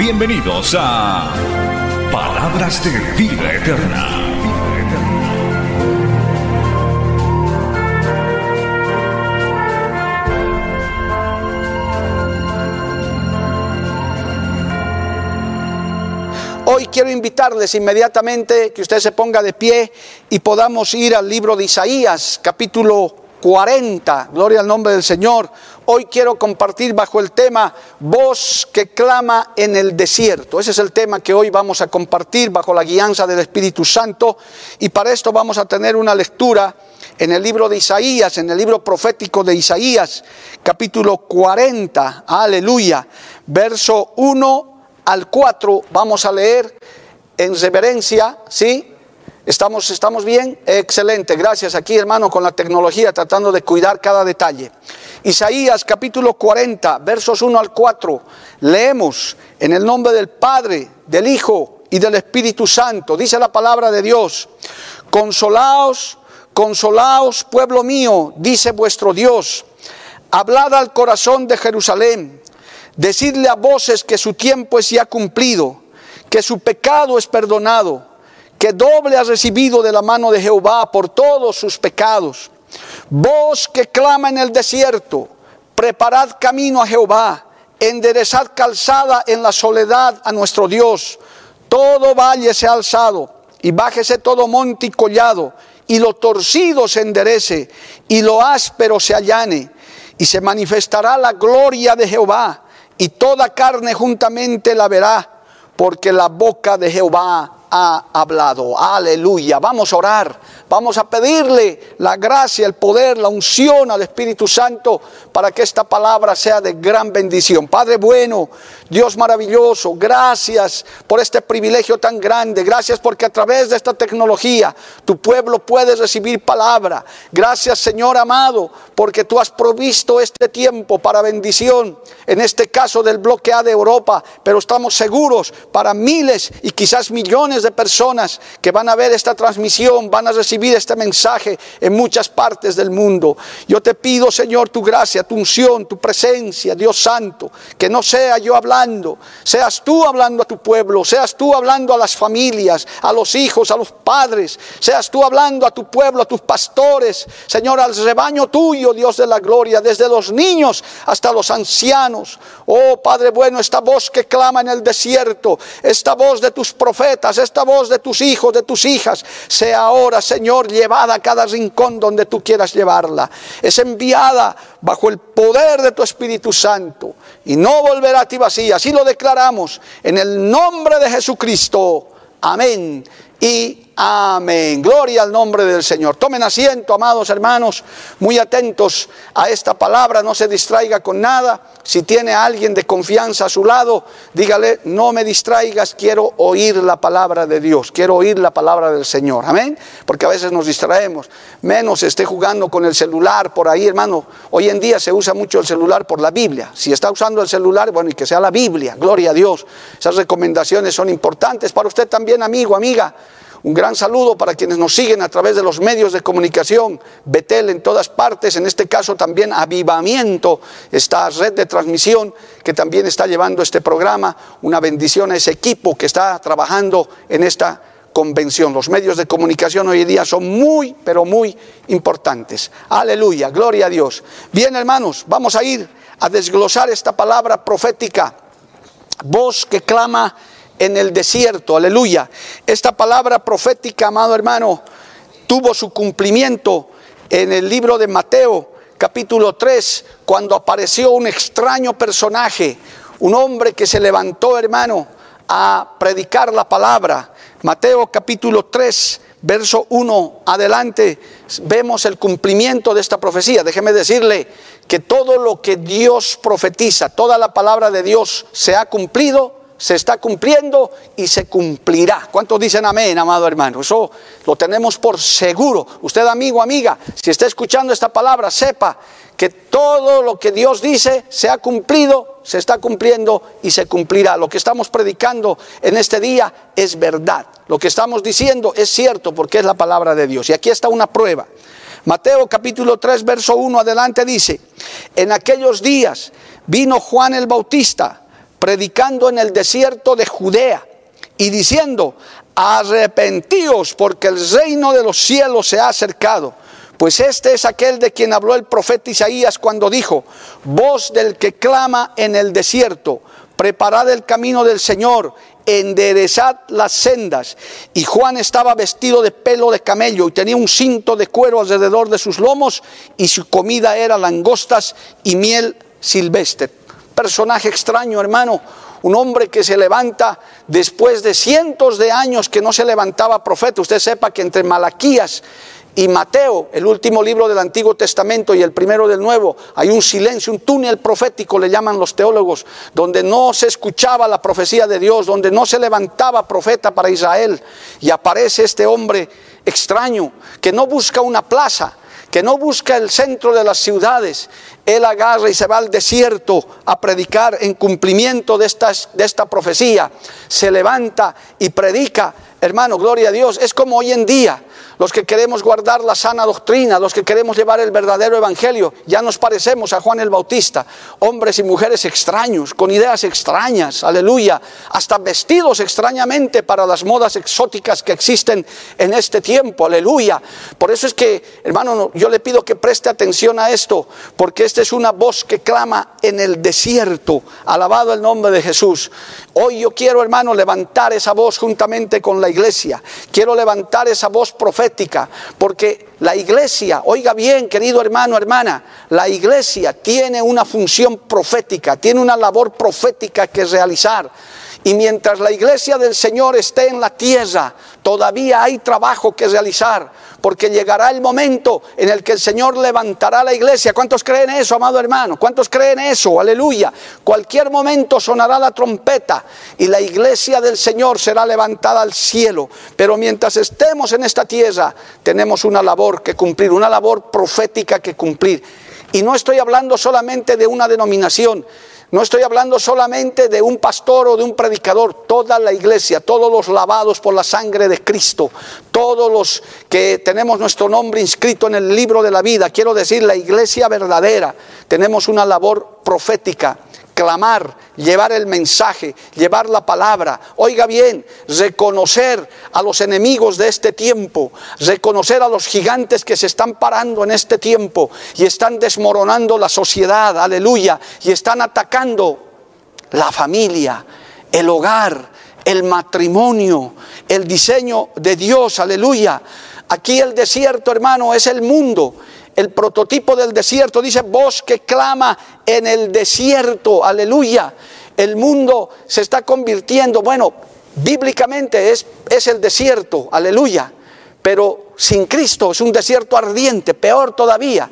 Bienvenidos a Palabras de Vida Eterna. Hoy quiero invitarles inmediatamente que usted se ponga de pie y podamos ir al libro de Isaías, capítulo 40. Gloria al nombre del Señor. Hoy quiero compartir bajo el tema Voz que clama en el desierto. Ese es el tema que hoy vamos a compartir bajo la guianza del Espíritu Santo. Y para esto vamos a tener una lectura en el libro de Isaías, en el libro profético de Isaías, capítulo 40. Aleluya. Verso 1 al 4 vamos a leer en reverencia, ¿sí? ¿Estamos, ¿Estamos bien? Excelente, gracias aquí hermano con la tecnología tratando de cuidar cada detalle. Isaías capítulo 40, versos 1 al 4, leemos en el nombre del Padre, del Hijo y del Espíritu Santo, dice la palabra de Dios, consolaos, consolaos pueblo mío, dice vuestro Dios, hablad al corazón de Jerusalén Decidle a voces que su tiempo es ya cumplido, que su pecado es perdonado, que doble ha recibido de la mano de Jehová por todos sus pecados. Voz que clama en el desierto, preparad camino a Jehová, enderezad calzada en la soledad a nuestro Dios. Todo valle se ha alzado y bájese todo monte y collado, y lo torcido se enderece y lo áspero se allane, y se manifestará la gloria de Jehová y toda carne juntamente la verá, porque la boca de Jehová ha hablado. Aleluya. Vamos a orar. Vamos a pedirle la gracia, el poder, la unción al Espíritu Santo para que esta palabra sea de gran bendición. Padre bueno, Dios maravilloso, gracias por este privilegio tan grande. Gracias porque a través de esta tecnología tu pueblo puede recibir palabra. Gracias Señor amado porque tú has provisto este tiempo para bendición. En este caso del bloque A de Europa, pero estamos seguros para miles y quizás millones de personas que van a ver esta transmisión, van a recibir este mensaje en muchas partes del mundo. Yo te pido, Señor, tu gracia, tu unción, tu presencia, Dios Santo, que no sea yo hablando, seas tú hablando a tu pueblo, seas tú hablando a las familias, a los hijos, a los padres, seas tú hablando a tu pueblo, a tus pastores, Señor, al rebaño tuyo, Dios de la gloria, desde los niños hasta los ancianos. Oh Padre bueno, esta voz que clama en el desierto, esta voz de tus profetas, esta voz de tus hijos, de tus hijas, sea ahora, Señor, llevada a cada rincón donde tú quieras llevarla. Es enviada bajo el poder de tu Espíritu Santo y no volverá a ti vacía. Así lo declaramos en el nombre de Jesucristo. Amén y amén. Gloria al nombre del Señor. Tomen asiento, amados hermanos, muy atentos a esta palabra, no se distraiga con nada. Si tiene a alguien de confianza a su lado, dígale, no me distraigas, quiero oír la palabra de Dios, quiero oír la palabra del Señor. Amén. Porque a veces nos distraemos, menos esté jugando con el celular por ahí, hermano. Hoy en día se usa mucho el celular por la Biblia. Si está usando el celular, bueno, y que sea la Biblia, gloria a Dios. Esas recomendaciones son importantes para usted también, amigo, amiga. Un gran saludo para quienes nos siguen a través de los medios de comunicación, Betel en todas partes, en este caso también Avivamiento, esta red de transmisión que también está llevando este programa. Una bendición a ese equipo que está trabajando en esta convención. Los medios de comunicación hoy en día son muy, pero muy importantes. Aleluya, gloria a Dios. Bien, hermanos, vamos a ir a desglosar esta palabra profética. Voz que clama en el desierto, aleluya. Esta palabra profética, amado hermano, tuvo su cumplimiento en el libro de Mateo, capítulo 3, cuando apareció un extraño personaje, un hombre que se levantó, hermano, a predicar la palabra. Mateo capítulo 3, verso 1 adelante, vemos el cumplimiento de esta profecía. Déjeme decirle que todo lo que Dios profetiza, toda la palabra de Dios se ha cumplido se está cumpliendo y se cumplirá. ¿Cuántos dicen amén, amado hermano? Eso lo tenemos por seguro. Usted, amigo, amiga, si está escuchando esta palabra, sepa que todo lo que Dios dice se ha cumplido, se está cumpliendo y se cumplirá. Lo que estamos predicando en este día es verdad. Lo que estamos diciendo es cierto porque es la palabra de Dios. Y aquí está una prueba. Mateo capítulo 3, verso 1 adelante dice, en aquellos días vino Juan el Bautista predicando en el desierto de Judea y diciendo, arrepentíos porque el reino de los cielos se ha acercado. Pues este es aquel de quien habló el profeta Isaías cuando dijo, voz del que clama en el desierto, preparad el camino del Señor, enderezad las sendas. Y Juan estaba vestido de pelo de camello y tenía un cinto de cuero alrededor de sus lomos y su comida era langostas y miel silvestre personaje extraño, hermano, un hombre que se levanta después de cientos de años que no se levantaba profeta. Usted sepa que entre Malaquías y Mateo, el último libro del Antiguo Testamento y el primero del Nuevo, hay un silencio, un túnel profético, le llaman los teólogos, donde no se escuchaba la profecía de Dios, donde no se levantaba profeta para Israel. Y aparece este hombre extraño que no busca una plaza, que no busca el centro de las ciudades, él agarra y se va al desierto a predicar en cumplimiento de, de esta profecía, se levanta y predica, hermano, gloria a Dios, es como hoy en día, los que queremos guardar la sana doctrina, los que queremos llevar el verdadero evangelio, ya nos parecemos a Juan el Bautista, hombres y mujeres extraños, con ideas extrañas, aleluya, hasta vestidos extrañamente para las modas exóticas que existen en este tiempo, aleluya. Por eso es que, hermano, yo le pido que preste atención a esto, porque esta es una voz que clama en el desierto, alabado el nombre de Jesús. Hoy yo quiero, hermano, levantar esa voz juntamente con la iglesia, quiero levantar esa voz profética porque la iglesia, oiga bien, querido hermano, hermana, la iglesia tiene una función profética, tiene una labor profética que realizar. Y mientras la iglesia del Señor esté en la tierra, todavía hay trabajo que realizar, porque llegará el momento en el que el Señor levantará la iglesia. ¿Cuántos creen eso, amado hermano? ¿Cuántos creen eso? Aleluya. Cualquier momento sonará la trompeta y la iglesia del Señor será levantada al cielo. Pero mientras estemos en esta tierra, tenemos una labor que cumplir, una labor profética que cumplir. Y no estoy hablando solamente de una denominación, no estoy hablando solamente de un pastor o de un predicador, toda la iglesia, todos los lavados por la sangre de Cristo, todos los que tenemos nuestro nombre inscrito en el libro de la vida, quiero decir la iglesia verdadera, tenemos una labor profética clamar, llevar el mensaje, llevar la palabra. Oiga bien, reconocer a los enemigos de este tiempo, reconocer a los gigantes que se están parando en este tiempo y están desmoronando la sociedad, aleluya, y están atacando la familia, el hogar, el matrimonio, el diseño de Dios, aleluya. Aquí el desierto, hermano, es el mundo el prototipo del desierto, dice voz que clama en el desierto, aleluya. El mundo se está convirtiendo, bueno, bíblicamente es, es el desierto, aleluya, pero sin Cristo es un desierto ardiente, peor todavía,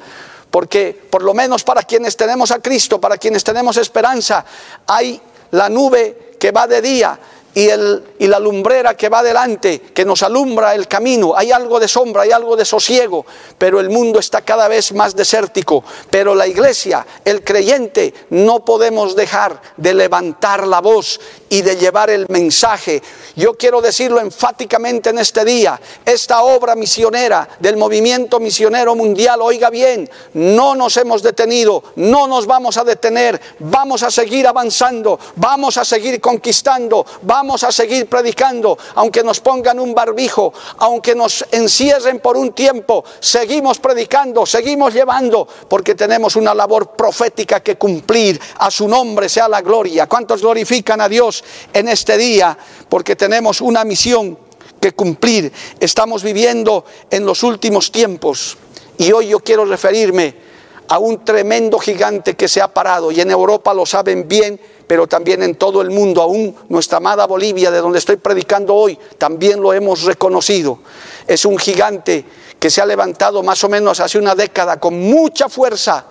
porque por lo menos para quienes tenemos a Cristo, para quienes tenemos esperanza, hay la nube que va de día, y, el, y la lumbrera que va delante, que nos alumbra el camino. Hay algo de sombra, hay algo de sosiego, pero el mundo está cada vez más desértico. Pero la iglesia, el creyente, no podemos dejar de levantar la voz y de llevar el mensaje. Yo quiero decirlo enfáticamente en este día, esta obra misionera del movimiento misionero mundial, oiga bien, no nos hemos detenido, no nos vamos a detener, vamos a seguir avanzando, vamos a seguir conquistando, vamos vamos a seguir predicando, aunque nos pongan un barbijo, aunque nos encierren por un tiempo, seguimos predicando, seguimos llevando, porque tenemos una labor profética que cumplir. A su nombre sea la gloria. ¿Cuántos glorifican a Dios en este día? Porque tenemos una misión que cumplir. Estamos viviendo en los últimos tiempos y hoy yo quiero referirme a un tremendo gigante que se ha parado y en Europa lo saben bien, pero también en todo el mundo, aún nuestra amada Bolivia, de donde estoy predicando hoy, también lo hemos reconocido. Es un gigante que se ha levantado más o menos hace una década con mucha fuerza,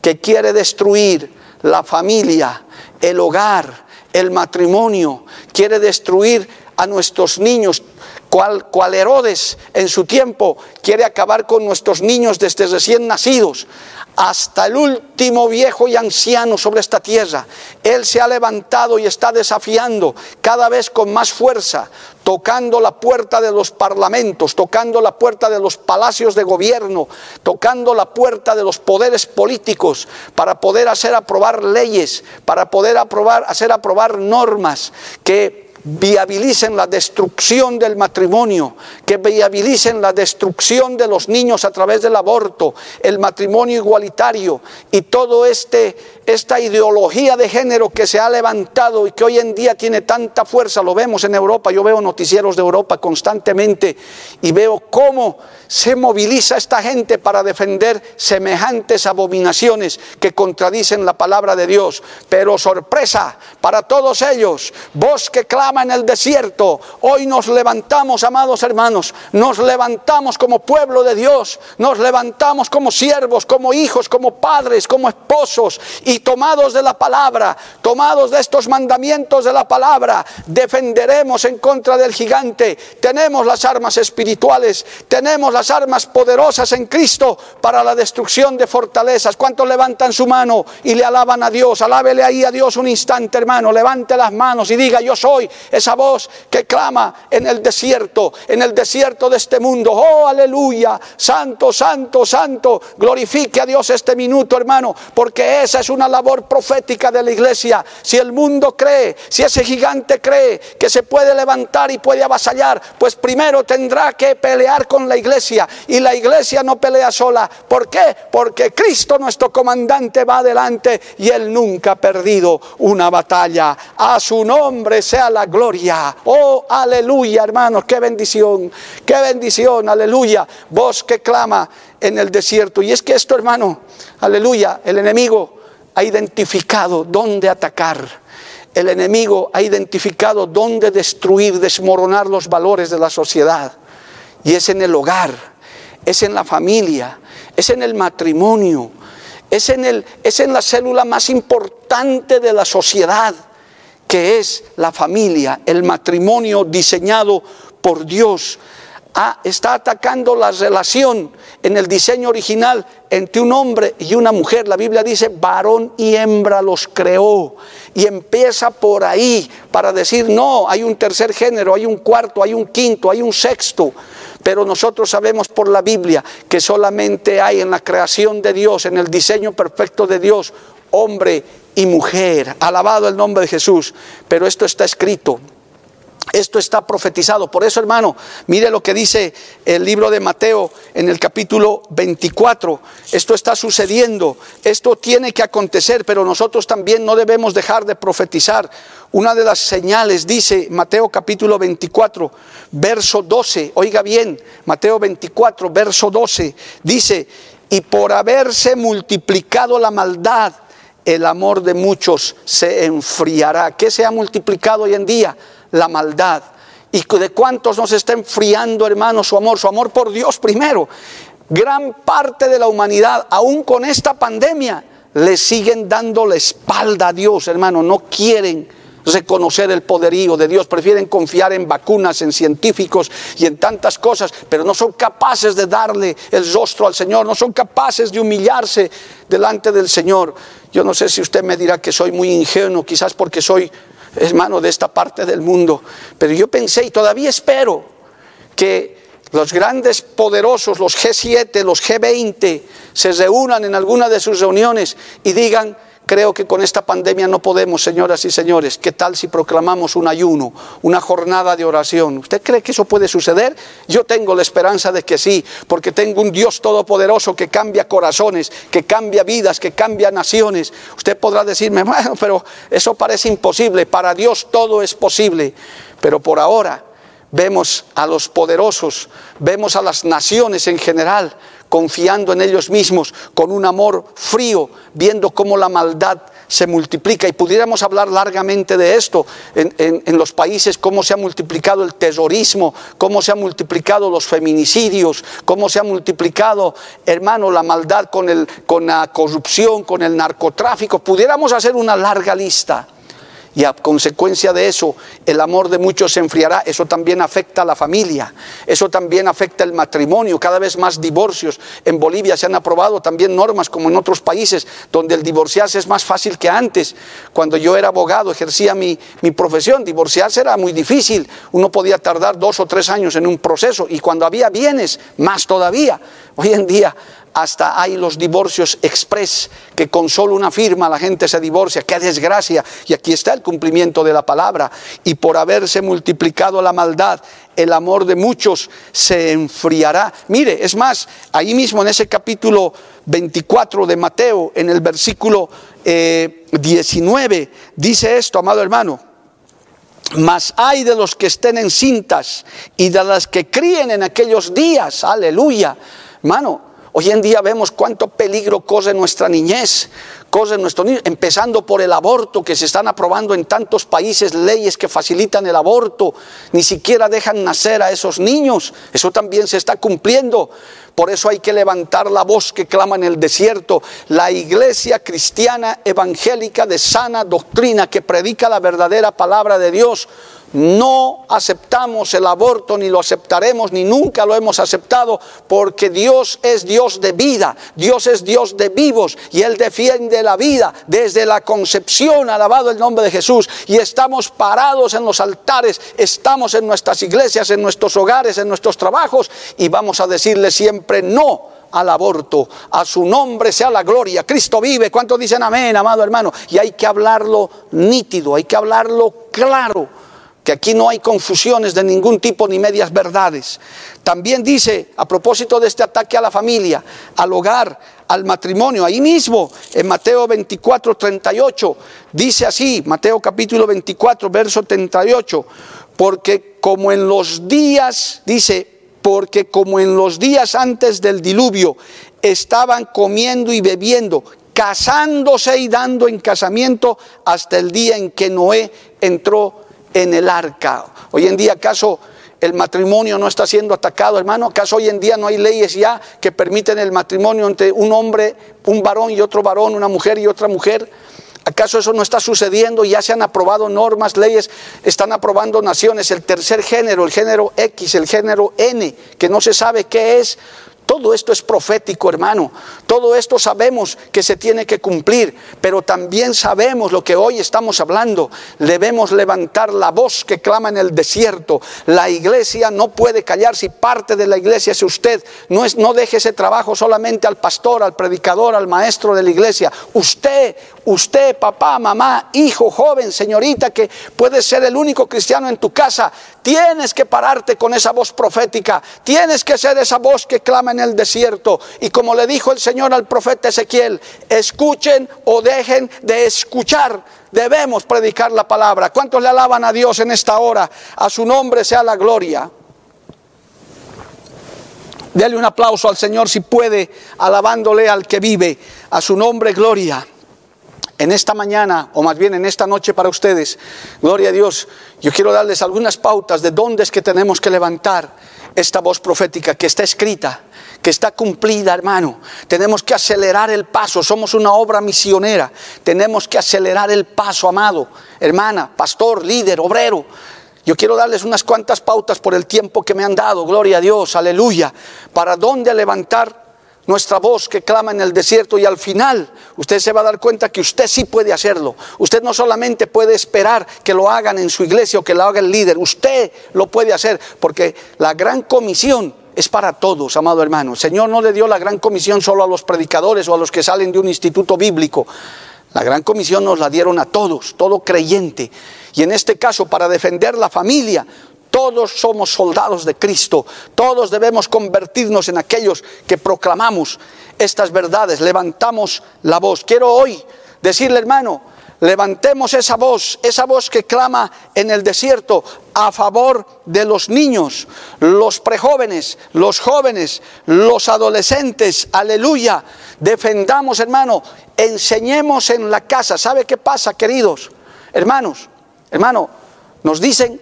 que quiere destruir la familia, el hogar, el matrimonio, quiere destruir a nuestros niños, cual, Herodes en su tiempo quiere acabar con nuestros niños desde recién nacidos hasta el último viejo y anciano sobre esta tierra. Él se ha levantado y está desafiando cada vez con más fuerza, tocando la puerta de los parlamentos, tocando la puerta de los palacios de gobierno, tocando la puerta de los poderes políticos para poder hacer aprobar leyes, para poder hacer aprobar normas que viabilicen la destrucción del matrimonio, que viabilicen la destrucción de los niños a través del aborto, el matrimonio igualitario y todo este esta ideología de género que se ha levantado y que hoy en día tiene tanta fuerza, lo vemos en Europa, yo veo noticieros de Europa constantemente y veo cómo se moviliza esta gente para defender semejantes abominaciones que contradicen la palabra de Dios. Pero sorpresa para todos ellos, vos que en el desierto, hoy nos levantamos, amados hermanos, nos levantamos como pueblo de Dios, nos levantamos como siervos, como hijos, como padres, como esposos y tomados de la palabra, tomados de estos mandamientos de la palabra, defenderemos en contra del gigante. Tenemos las armas espirituales, tenemos las armas poderosas en Cristo para la destrucción de fortalezas. ¿Cuántos levantan su mano y le alaban a Dios? Alábele ahí a Dios un instante, hermano. Levante las manos y diga, yo soy esa voz que clama en el desierto, en el desierto de este mundo. Oh, aleluya. Santo, santo, santo. Glorifique a Dios este minuto, hermano, porque esa es una labor profética de la iglesia. Si el mundo cree, si ese gigante cree que se puede levantar y puede avasallar, pues primero tendrá que pelear con la iglesia. Y la iglesia no pelea sola. ¿Por qué? Porque Cristo nuestro comandante va adelante y él nunca ha perdido una batalla. A su nombre sea la gloria. Oh, aleluya, hermanos, qué bendición, qué bendición, aleluya. Voz que clama en el desierto. Y es que esto, hermano, aleluya, el enemigo ha identificado dónde atacar. El enemigo ha identificado dónde destruir, desmoronar los valores de la sociedad. Y es en el hogar, es en la familia, es en el matrimonio, es en, el, es en la célula más importante de la sociedad, que es la familia, el matrimonio diseñado por Dios está atacando la relación en el diseño original entre un hombre y una mujer. La Biblia dice, varón y hembra los creó. Y empieza por ahí para decir, no, hay un tercer género, hay un cuarto, hay un quinto, hay un sexto. Pero nosotros sabemos por la Biblia que solamente hay en la creación de Dios, en el diseño perfecto de Dios, hombre y mujer. Alabado el nombre de Jesús. Pero esto está escrito esto está profetizado. Por eso, hermano, mire lo que dice el libro de Mateo en el capítulo 24. Esto está sucediendo, esto tiene que acontecer, pero nosotros también no debemos dejar de profetizar. Una de las señales dice Mateo capítulo 24, verso 12. Oiga bien, Mateo 24, verso 12. Dice, y por haberse multiplicado la maldad, el amor de muchos se enfriará. ¿Qué se ha multiplicado hoy en día? la maldad. Y de cuántos nos está enfriando, hermano, su amor, su amor por Dios primero. Gran parte de la humanidad, aún con esta pandemia, le siguen dando la espalda a Dios, hermano. No quieren reconocer el poderío de Dios, prefieren confiar en vacunas, en científicos y en tantas cosas, pero no son capaces de darle el rostro al Señor, no son capaces de humillarse delante del Señor. Yo no sé si usted me dirá que soy muy ingenuo, quizás porque soy hermano, de esta parte del mundo. Pero yo pensé y todavía espero que los grandes poderosos, los G7, los G20, se reúnan en alguna de sus reuniones y digan, Creo que con esta pandemia no podemos, señoras y señores. ¿Qué tal si proclamamos un ayuno, una jornada de oración? ¿Usted cree que eso puede suceder? Yo tengo la esperanza de que sí, porque tengo un Dios todopoderoso que cambia corazones, que cambia vidas, que cambia naciones. Usted podrá decirme, bueno, pero eso parece imposible. Para Dios todo es posible. Pero por ahora vemos a los poderosos, vemos a las naciones en general confiando en ellos mismos, con un amor frío, viendo cómo la maldad se multiplica. Y pudiéramos hablar largamente de esto en, los países, cómo se ha multiplicado el terrorismo, cómo se han multiplicado los feminicidios, cómo se ha multiplicado, hermano, la maldad con, el, con la corrupción, con el narcotráfico. Pudiéramos hacer una larga lista. Y a consecuencia de eso, el amor de muchos se enfriará. Eso también afecta a la familia. Eso también afecta el matrimonio. Cada vez más divorcios. En Bolivia se han aprobado también normas como en otros países donde el divorciarse es más fácil que antes. Cuando yo era abogado, ejercía mi, mi profesión, divorciarse era muy difícil. Uno podía tardar dos o tres años en un proceso. Y cuando había bienes, más todavía. Hoy en día hasta hay los divorcios express, que con solo una firma la gente se divorcia. ¡Qué desgracia! Y aquí está el cumplimiento de la palabra. Y por haberse multiplicado la maldad, el amor de muchos se enfriará. Mire, es más, ahí mismo en ese capítulo 24 de Mateo, en el versículo 19, eh, dice esto, amado hermano. Mas hay de los que estén en cintas y de las que críen en aquellos días, aleluya. Hermano, Hoy en día vemos cuánto peligro corre nuestra niñez, corre nuestro niño, empezando por el aborto, que se están aprobando en tantos países leyes que facilitan el aborto, ni siquiera dejan nacer a esos niños, eso también se está cumpliendo. Por eso hay que levantar la voz que clama en el desierto. La iglesia cristiana evangélica de sana doctrina que predica la verdadera palabra de Dios no aceptamos el aborto, ni lo aceptaremos, ni nunca lo hemos aceptado, porque Dios es Dios de vida, Dios es Dios de vivos, y Él defiende la vida desde la concepción, alabado el nombre de Jesús, y estamos parados en los altares, estamos en nuestras iglesias, en nuestros hogares, en nuestros trabajos, y vamos a decirle siempre no al aborto. A su nombre sea la gloria. Cristo vive. ¿Cuántos dicen amén, amado hermano? Y hay que hablarlo nítido, hay que hablarlo claro aquí no hay confusiones de ningún tipo ni medias verdades. También dice, a propósito de este ataque a la familia, al hogar, al matrimonio, ahí mismo, en Mateo 24, 38, dice así, Mateo capítulo 24, verso 38, porque como en los días, dice, porque como en los días antes del diluvio estaban comiendo y bebiendo, casándose y dando en casamiento hasta el día en que Noé entró en el arca. Hoy en día, ¿acaso el matrimonio no está siendo atacado, hermano? ¿Acaso hoy en día no hay leyes ya que permiten el matrimonio entre un hombre, un varón y otro varón, una mujer y otra mujer? ¿Acaso eso no está sucediendo? Ya se han aprobado normas, leyes, están aprobando naciones, el tercer género, el género X, el género N, que no se sabe qué es. Todo esto es profético, hermano. Todo esto sabemos que se tiene que cumplir, pero también sabemos lo que hoy estamos hablando. Debemos levantar la voz que clama en el desierto. La iglesia no puede callar si parte de la iglesia es usted. No, es, no deje ese trabajo solamente al pastor, al predicador, al maestro de la iglesia. Usted, usted, papá, mamá, hijo, joven, señorita, que puede ser el único cristiano en tu casa, tienes que pararte con esa voz profética. Tienes que ser esa voz que clama en el desierto. Y como le dijo el Señor al profeta Ezequiel, escuchen o dejen de escuchar. Debemos predicar la palabra. ¿Cuántos le alaban a Dios en esta hora? A su nombre sea la gloria. Dele un aplauso al Señor si puede, alabándole al que vive. A su nombre, gloria. En esta mañana, o más bien en esta noche para ustedes, gloria a Dios, yo quiero darles algunas pautas de dónde es que tenemos que levantar esta voz profética que está escrita que está cumplida, hermano. Tenemos que acelerar el paso, somos una obra misionera. Tenemos que acelerar el paso, amado, hermana, pastor, líder, obrero. Yo quiero darles unas cuantas pautas por el tiempo que me han dado, gloria a Dios, aleluya, para dónde levantar nuestra voz que clama en el desierto y al final usted se va a dar cuenta que usted sí puede hacerlo. Usted no solamente puede esperar que lo hagan en su iglesia o que lo haga el líder, usted lo puede hacer porque la gran comisión es para todos, amado hermano. El Señor no le dio la gran comisión solo a los predicadores o a los que salen de un instituto bíblico. La gran comisión nos la dieron a todos, todo creyente. Y en este caso, para defender la familia, todos somos soldados de Cristo. Todos debemos convertirnos en aquellos que proclamamos estas verdades, levantamos la voz. Quiero hoy decirle, hermano, levantemos esa voz, esa voz que clama en el desierto a favor de los niños, los prejóvenes, los jóvenes, los adolescentes. Aleluya. Defendamos, hermano, enseñemos en la casa. ¿Sabe qué pasa, queridos? Hermanos, hermano, nos dicen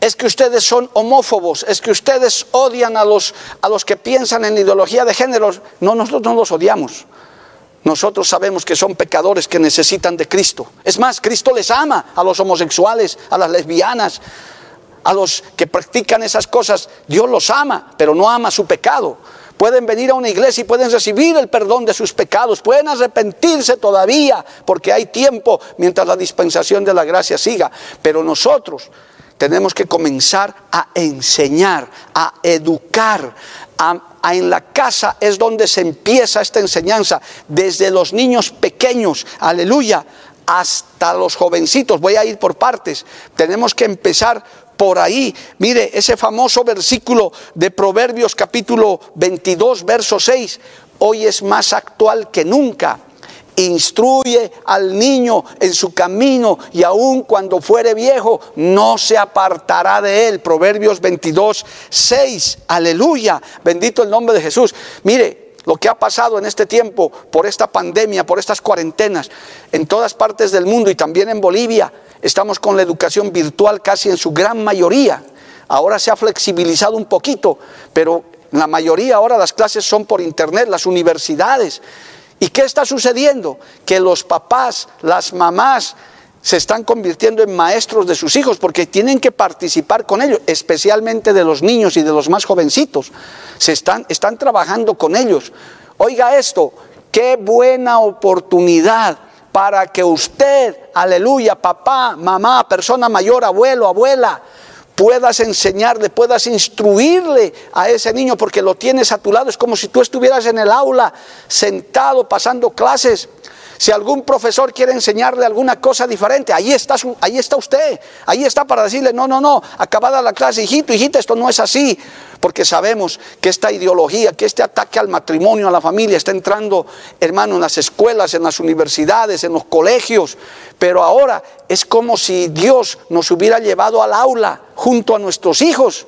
es que ustedes son homófobos, es que ustedes odian a los, a los que piensan en ideología de género. No, nosotros no los odiamos. Nosotros sabemos que son pecadores que necesitan de Cristo. Es más, Cristo les ama a los homosexuales, a las lesbianas, a los que practican esas cosas. Dios los ama, pero no ama su pecado. Pueden venir a una iglesia y pueden recibir el perdón de sus pecados, pueden arrepentirse todavía porque hay tiempo mientras la dispensación de la gracia siga. Pero nosotros tenemos que comenzar a enseñar, a educar, en la casa es donde se empieza esta enseñanza, desde los niños pequeños, aleluya, hasta los jovencitos. Voy a ir por partes. Tenemos que empezar por ahí. Mire, ese famoso versículo de Proverbios capítulo 22, verso 6, hoy es más actual que nunca instruye al niño en su camino y aun cuando fuere viejo no se apartará de él. Proverbios 22, 6. Aleluya. Bendito el nombre de Jesús. Mire, lo que ha pasado en este tiempo por esta pandemia, por estas cuarentenas, en todas partes del mundo y también en Bolivia, estamos con la educación virtual casi en su gran mayoría. Ahora se ha flexibilizado un poquito, pero la mayoría ahora las clases son por internet, las universidades. ¿Y qué está sucediendo? Que los papás, las mamás, se están convirtiendo en maestros de sus hijos porque tienen que participar con ellos, especialmente de los niños y de los más jovencitos. Se están, están trabajando con ellos. Oiga esto, qué buena oportunidad para que usted, aleluya, papá, mamá, persona mayor, abuelo, abuela, puedas enseñarle, puedas instruirle a ese niño porque lo tienes a tu lado. Es como si tú estuvieras en el aula sentado pasando clases si algún profesor quiere enseñarle alguna cosa diferente, ahí está, ahí está usted, ahí está para decirle, no, no, no, acabada la clase, hijito, hijita, esto no es así, porque sabemos que esta ideología, que este ataque al matrimonio, a la familia, está entrando, hermano, en las escuelas, en las universidades, en los colegios, pero ahora es como si Dios nos hubiera llevado al aula junto a nuestros hijos.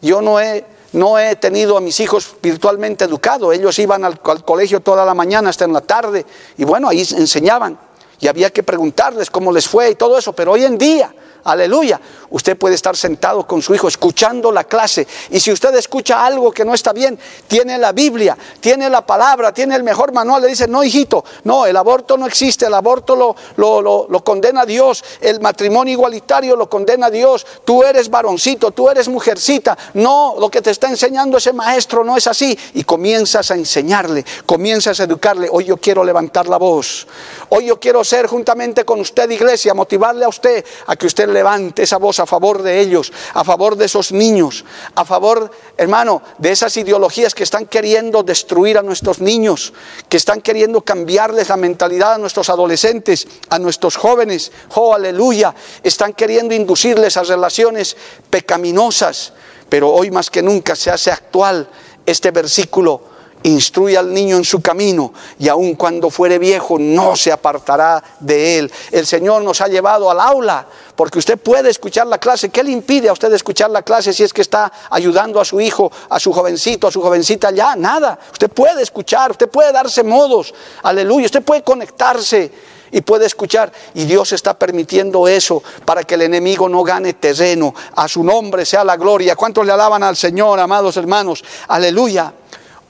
Yo no he no he tenido a mis hijos virtualmente educados. Ellos iban al, colegio toda la mañana hasta en la tarde y bueno, ahí enseñaban. Y había que preguntarles cómo les fue y todo eso. Pero hoy en día Aleluya. Usted puede estar sentado con su hijo escuchando la clase. Y si usted escucha algo que no está bien, tiene la Biblia, tiene la palabra, tiene el mejor manual. Le dice, no, hijito, no, el aborto no existe. El aborto lo, lo, lo, condena Dios. El matrimonio igualitario lo condena Dios. Tú eres varoncito, tú eres mujercita. No, lo que te está enseñando ese maestro no es así. Y comienzas a enseñarle, comienzas a educarle. Hoy yo quiero levantar la voz. Hoy yo quiero ser juntamente con usted, iglesia, motivarle a usted a que usted levante esa voz a favor de ellos, a favor de esos niños, a favor, hermano, de esas ideologías que están queriendo destruir a nuestros niños, que están queriendo cambiarles la mentalidad a nuestros adolescentes, a nuestros jóvenes. Oh, aleluya. Están queriendo inducirles a relaciones pecaminosas. Pero hoy más que nunca se hace actual este versículo instruye al niño en su camino y aun cuando fuere viejo no se apartará de él. El Señor nos ha llevado al aula porque usted puede escuchar la clase. ¿Qué le impide a usted escuchar la clase si es que está ayudando a su hijo, a su jovencito, a su jovencita ya? Nada. Usted puede escuchar, usted puede darse modos. Aleluya. Usted puede conectarse y puede escuchar. Y Dios está permitiendo eso para que el enemigo no gane terreno. A su nombre sea la gloria. ¿Cuántos le alaban al Señor, amados hermanos? Aleluya.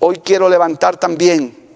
Hoy quiero levantar también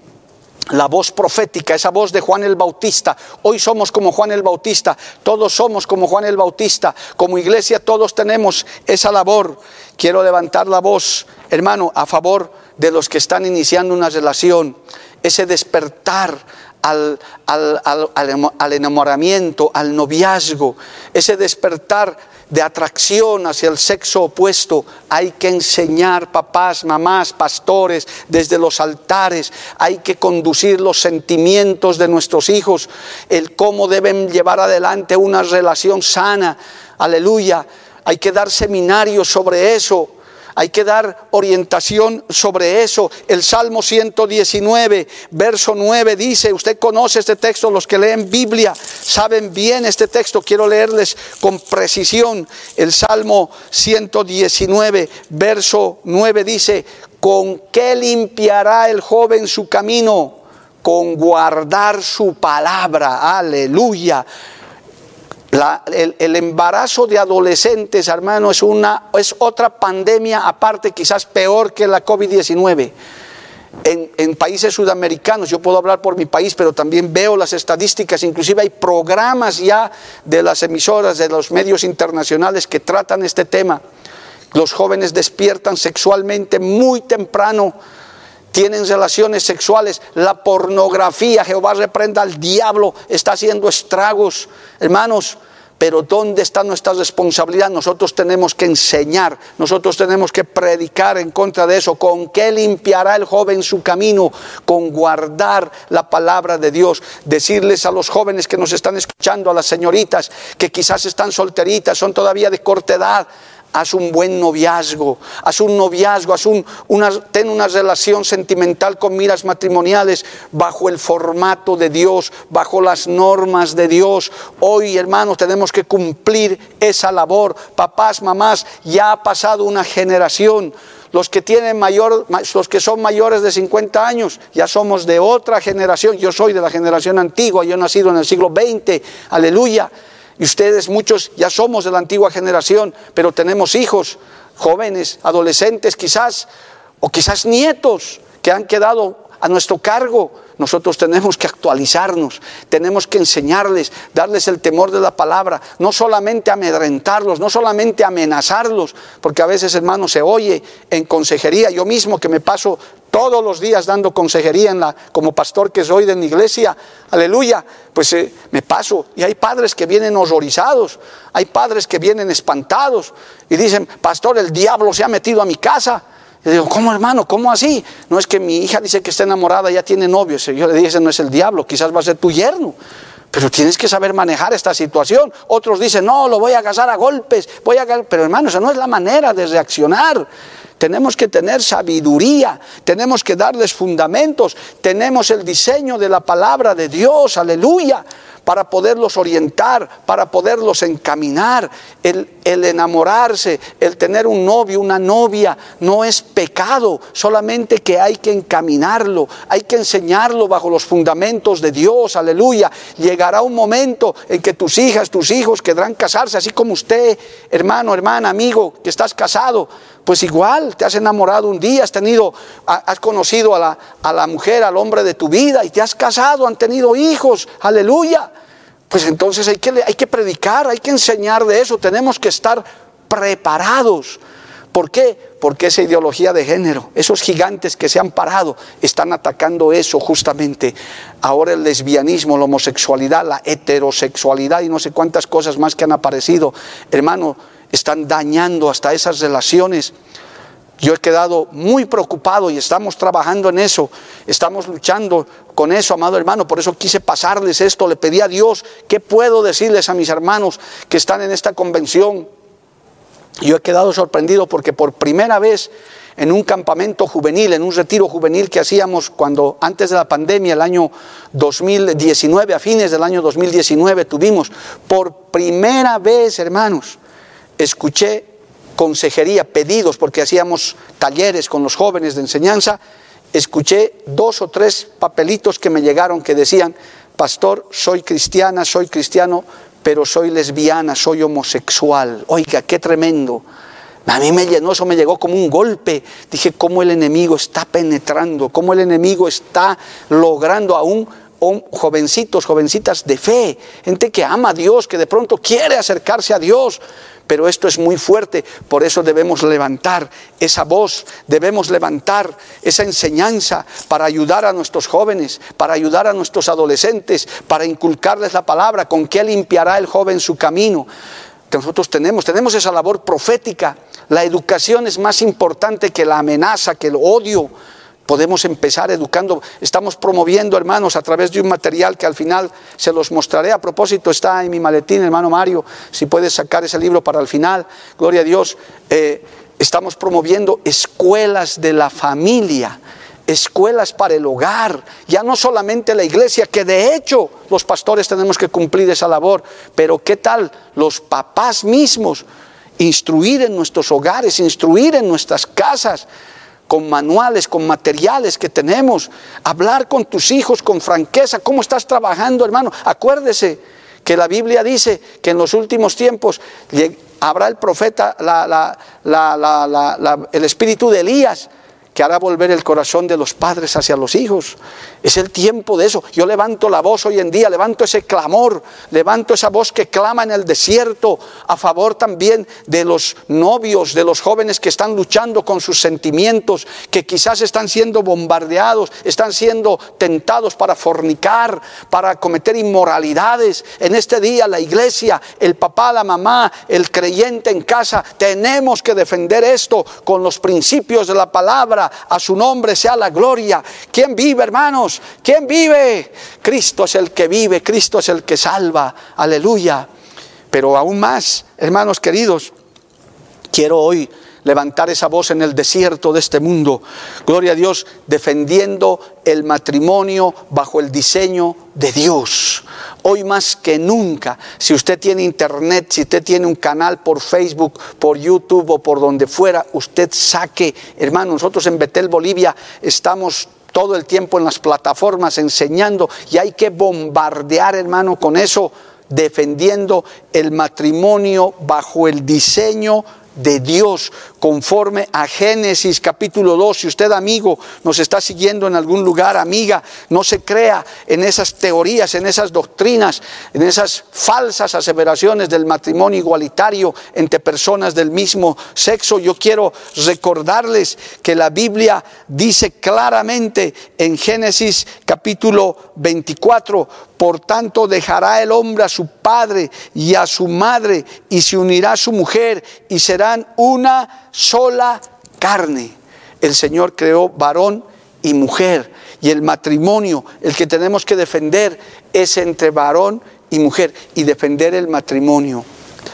la voz profética, esa voz de Juan el Bautista. Hoy somos como Juan el Bautista, todos somos como Juan el Bautista, como iglesia todos tenemos esa labor. Quiero levantar la voz, hermano, a favor de los que están iniciando una relación, ese despertar al, al, enamoramiento, al noviazgo, ese despertar de atracción hacia el sexo opuesto, hay que enseñar papás, mamás, pastores, desde los altares, hay que conducir los sentimientos de nuestros hijos, el cómo deben llevar adelante una relación sana, aleluya, hay que dar seminarios sobre eso, Hay que dar orientación sobre eso. El Salmo 119, verso 9 dice, usted conoce este texto, los que leen Biblia saben bien este texto, quiero leerles con precisión. El Salmo 119, verso 9 dice, ¿con qué limpiará el joven su camino? Con guardar su palabra. Aleluya el, embarazo de adolescentes, hermano, es, una, es otra pandemia aparte, quizás peor que la COVID-19. En, en, países sudamericanos, yo puedo hablar por mi país, pero también veo las estadísticas, inclusive hay programas ya de las emisoras, de los medios internacionales que tratan este tema. Los jóvenes despiertan sexualmente muy temprano, tienen relaciones sexuales, la pornografía, Jehová reprenda al diablo, está haciendo estragos. Hermanos, pero ¿dónde está nuestra responsabilidad? Nosotros tenemos que enseñar, nosotros tenemos que predicar en contra de eso. ¿Con qué limpiará el joven su camino? Con guardar la palabra de Dios. Decirles a los jóvenes que nos están escuchando, a las señoritas que quizás están solteritas, son todavía de corta edad, haz un buen noviazgo, haz un noviazgo, haz una, ten una relación sentimental con miras matrimoniales bajo el formato de Dios, bajo las normas de Dios. Hoy, hermanos, tenemos que cumplir esa labor. Papás, mamás, ya ha pasado una generación. Los que tienen mayor, los que son mayores de 50 años, ya somos de otra generación. Yo soy de la generación antigua, yo he nacido en el siglo XX. Aleluya. Y ustedes muchos ya somos de la antigua generación, pero tenemos hijos, jóvenes, adolescentes quizás, o quizás nietos que han quedado a nuestro cargo. Nosotros tenemos que actualizarnos, tenemos que enseñarles, darles el temor de la palabra, no solamente amedrentarlos, no solamente amenazarlos, porque a veces, hermanos, se oye en consejería, yo mismo que me paso todos los días dando consejería en la, como pastor que soy de mi iglesia, aleluya, pues eh, me paso. Y hay padres que vienen horrorizados, hay padres que vienen espantados y dicen, pastor, el diablo se ha metido a mi casa. Y digo, ¿cómo hermano? ¿Cómo así? No es que mi hija dice que está enamorada, ya tiene novio. Yo le dije, ese no es el diablo, quizás va a ser tu yerno. Pero tienes que saber manejar esta situación. Otros dicen, no, lo voy a casar a golpes, voy a... Pero hermano, esa no es la manera de reaccionar. Tenemos que tener sabiduría, tenemos que darles fundamentos, tenemos el diseño de la palabra de Dios, aleluya para poderlos orientar, para poderlos encaminar. El, enamorarse, el tener un novio, una novia, no es pecado, solamente que hay que encaminarlo, hay que enseñarlo bajo los fundamentos de Dios, aleluya. Llegará un momento en que tus hijas, tus hijos querrán casarse, así como usted, hermano, hermana, amigo, que estás casado, pues igual te has enamorado un día, has tenido, has conocido a la, a la mujer, al hombre de tu vida y te has casado, han tenido hijos, aleluya. Pues entonces hay que, hay que predicar, hay que enseñar de eso, tenemos que estar preparados. ¿Por qué? Porque esa ideología de género, esos gigantes que se han parado, están atacando eso justamente. Ahora el lesbianismo, la homosexualidad, la heterosexualidad y no sé cuántas cosas más que han aparecido, hermano, están dañando hasta esas relaciones. Yo he quedado muy preocupado y estamos trabajando en eso, estamos luchando con eso, amado hermano, por eso quise pasarles esto, le pedí a Dios, ¿qué puedo decirles a mis hermanos que están en esta convención? Yo he quedado sorprendido porque por primera vez en un campamento juvenil, en un retiro juvenil que hacíamos cuando antes de la pandemia, el año 2019, a fines del año 2019 tuvimos, por primera vez, hermanos, escuché consejería, pedidos, porque hacíamos talleres con los jóvenes de enseñanza, escuché dos o tres papelitos que me llegaron que decían, pastor, soy cristiana, soy cristiano, pero soy lesbiana, soy homosexual. Oiga, qué tremendo. A mí me llenó, eso me llegó como un golpe. Dije, cómo el enemigo está penetrando, cómo el enemigo está logrando aún jovencitos, jovencitas de fe, gente que ama a Dios, que de pronto quiere acercarse a Dios, pero esto es muy fuerte, por eso debemos levantar esa voz, debemos levantar esa enseñanza para ayudar a nuestros jóvenes, para ayudar a nuestros adolescentes, para inculcarles la palabra, con qué limpiará el joven su camino. Que nosotros tenemos, tenemos esa labor profética. La educación es más importante que la amenaza, que el odio podemos empezar educando. Estamos promoviendo, hermanos, a través de un material que al final se los mostraré. A propósito, está en mi maletín, hermano Mario, si puedes sacar ese libro para el final. Gloria a Dios. Eh, Estamos promoviendo escuelas de la familia, escuelas para el hogar, ya no solamente la iglesia, que de hecho los pastores tenemos que cumplir esa labor, pero ¿qué tal los papás mismos? Instruir en nuestros hogares, instruir en nuestras casas, con manuales, con materiales que tenemos, hablar con tus hijos con franqueza, ¿cómo estás trabajando, hermano? Acuérdese que la Biblia dice que en los últimos tiempos habrá el profeta, el espíritu de Elías, que hará volver el corazón de los padres hacia los hijos. Es el tiempo de eso. Yo levanto la voz hoy en día, levanto ese clamor, levanto esa voz que clama en el desierto a favor también de los novios, de los jóvenes que están luchando con sus sentimientos, que quizás están siendo bombardeados, están siendo tentados para fornicar, para cometer inmoralidades. En este día la iglesia, el papá, la mamá, el creyente en casa, tenemos que defender esto con los principios de la palabra. A su nombre sea la gloria. ¿Quién vive, hermanos? ¿Quién vive? Cristo es el que vive, Cristo es el que salva. Aleluya. Pero aún más, hermanos queridos, quiero hoy levantar esa voz en el desierto de este mundo. Gloria a Dios, defendiendo el matrimonio bajo el diseño de Dios. Hoy más que nunca, si usted tiene internet, si usted tiene un canal por Facebook, por YouTube o por donde fuera, usted saque, hermano, nosotros en Betel, Bolivia, estamos todo el tiempo en las plataformas enseñando y hay que bombardear, hermano, con eso, defendiendo el matrimonio bajo el diseño de Dios conforme a Génesis capítulo 2. Si usted amigo nos está siguiendo en algún lugar, amiga, no se crea en esas teorías, en esas doctrinas, en esas falsas aseveraciones del matrimonio igualitario entre personas del mismo sexo. Yo quiero recordarles que la Biblia dice claramente en Génesis capítulo 24, por tanto dejará el hombre a su padre y a su madre y se unirá a su mujer y serán una sola carne. El Señor creó varón y mujer y el matrimonio, el que tenemos que defender es entre varón y mujer y defender el matrimonio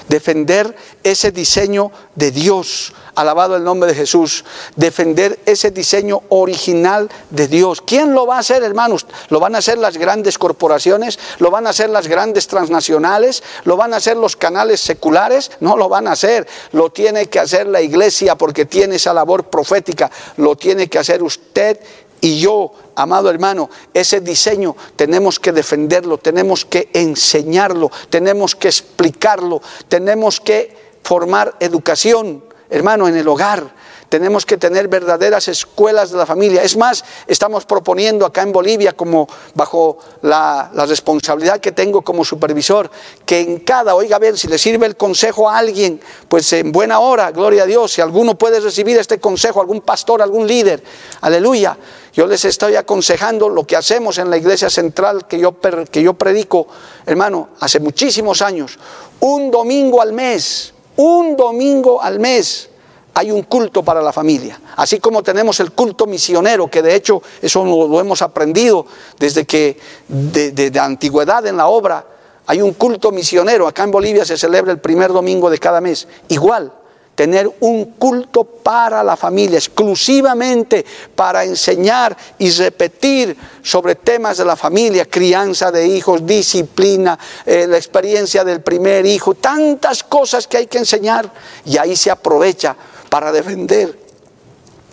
defender ese diseño de Dios, alabado el nombre de Jesús, defender ese diseño original de Dios. ¿Quién lo va a hacer, hermanos? ¿Lo van a hacer las grandes corporaciones? ¿Lo van a hacer las grandes transnacionales? ¿Lo van a hacer los canales seculares? No lo van a hacer. Lo tiene que hacer la iglesia porque tiene esa labor profética. Lo tiene que hacer usted y yo, amado hermano, ese diseño tenemos que defenderlo, tenemos que enseñarlo, tenemos que explicarlo, tenemos que formar educación, hermano, en el hogar. Tenemos que tener verdaderas escuelas de la familia. Es más, estamos proponiendo acá en Bolivia, como bajo la, responsabilidad que tengo como supervisor, que en cada, oiga, ver, si le sirve el consejo a alguien, pues en buena hora, gloria a Dios, si alguno puede recibir este consejo, algún pastor, algún líder, aleluya. Yo les estoy aconsejando lo que hacemos en la iglesia central que yo, que yo predico, hermano, hace muchísimos años, un domingo al mes, un domingo al mes hay un culto para la familia. Así como tenemos el culto misionero, que de hecho eso lo, hemos aprendido desde que de, la antigüedad en la obra, hay un culto misionero. Acá en Bolivia se celebra el primer domingo de cada mes. Igual, tener un culto para la familia, exclusivamente para enseñar y repetir sobre temas de la familia, crianza de hijos, disciplina, eh, la experiencia del primer hijo, tantas cosas que hay que enseñar y ahí se aprovecha para defender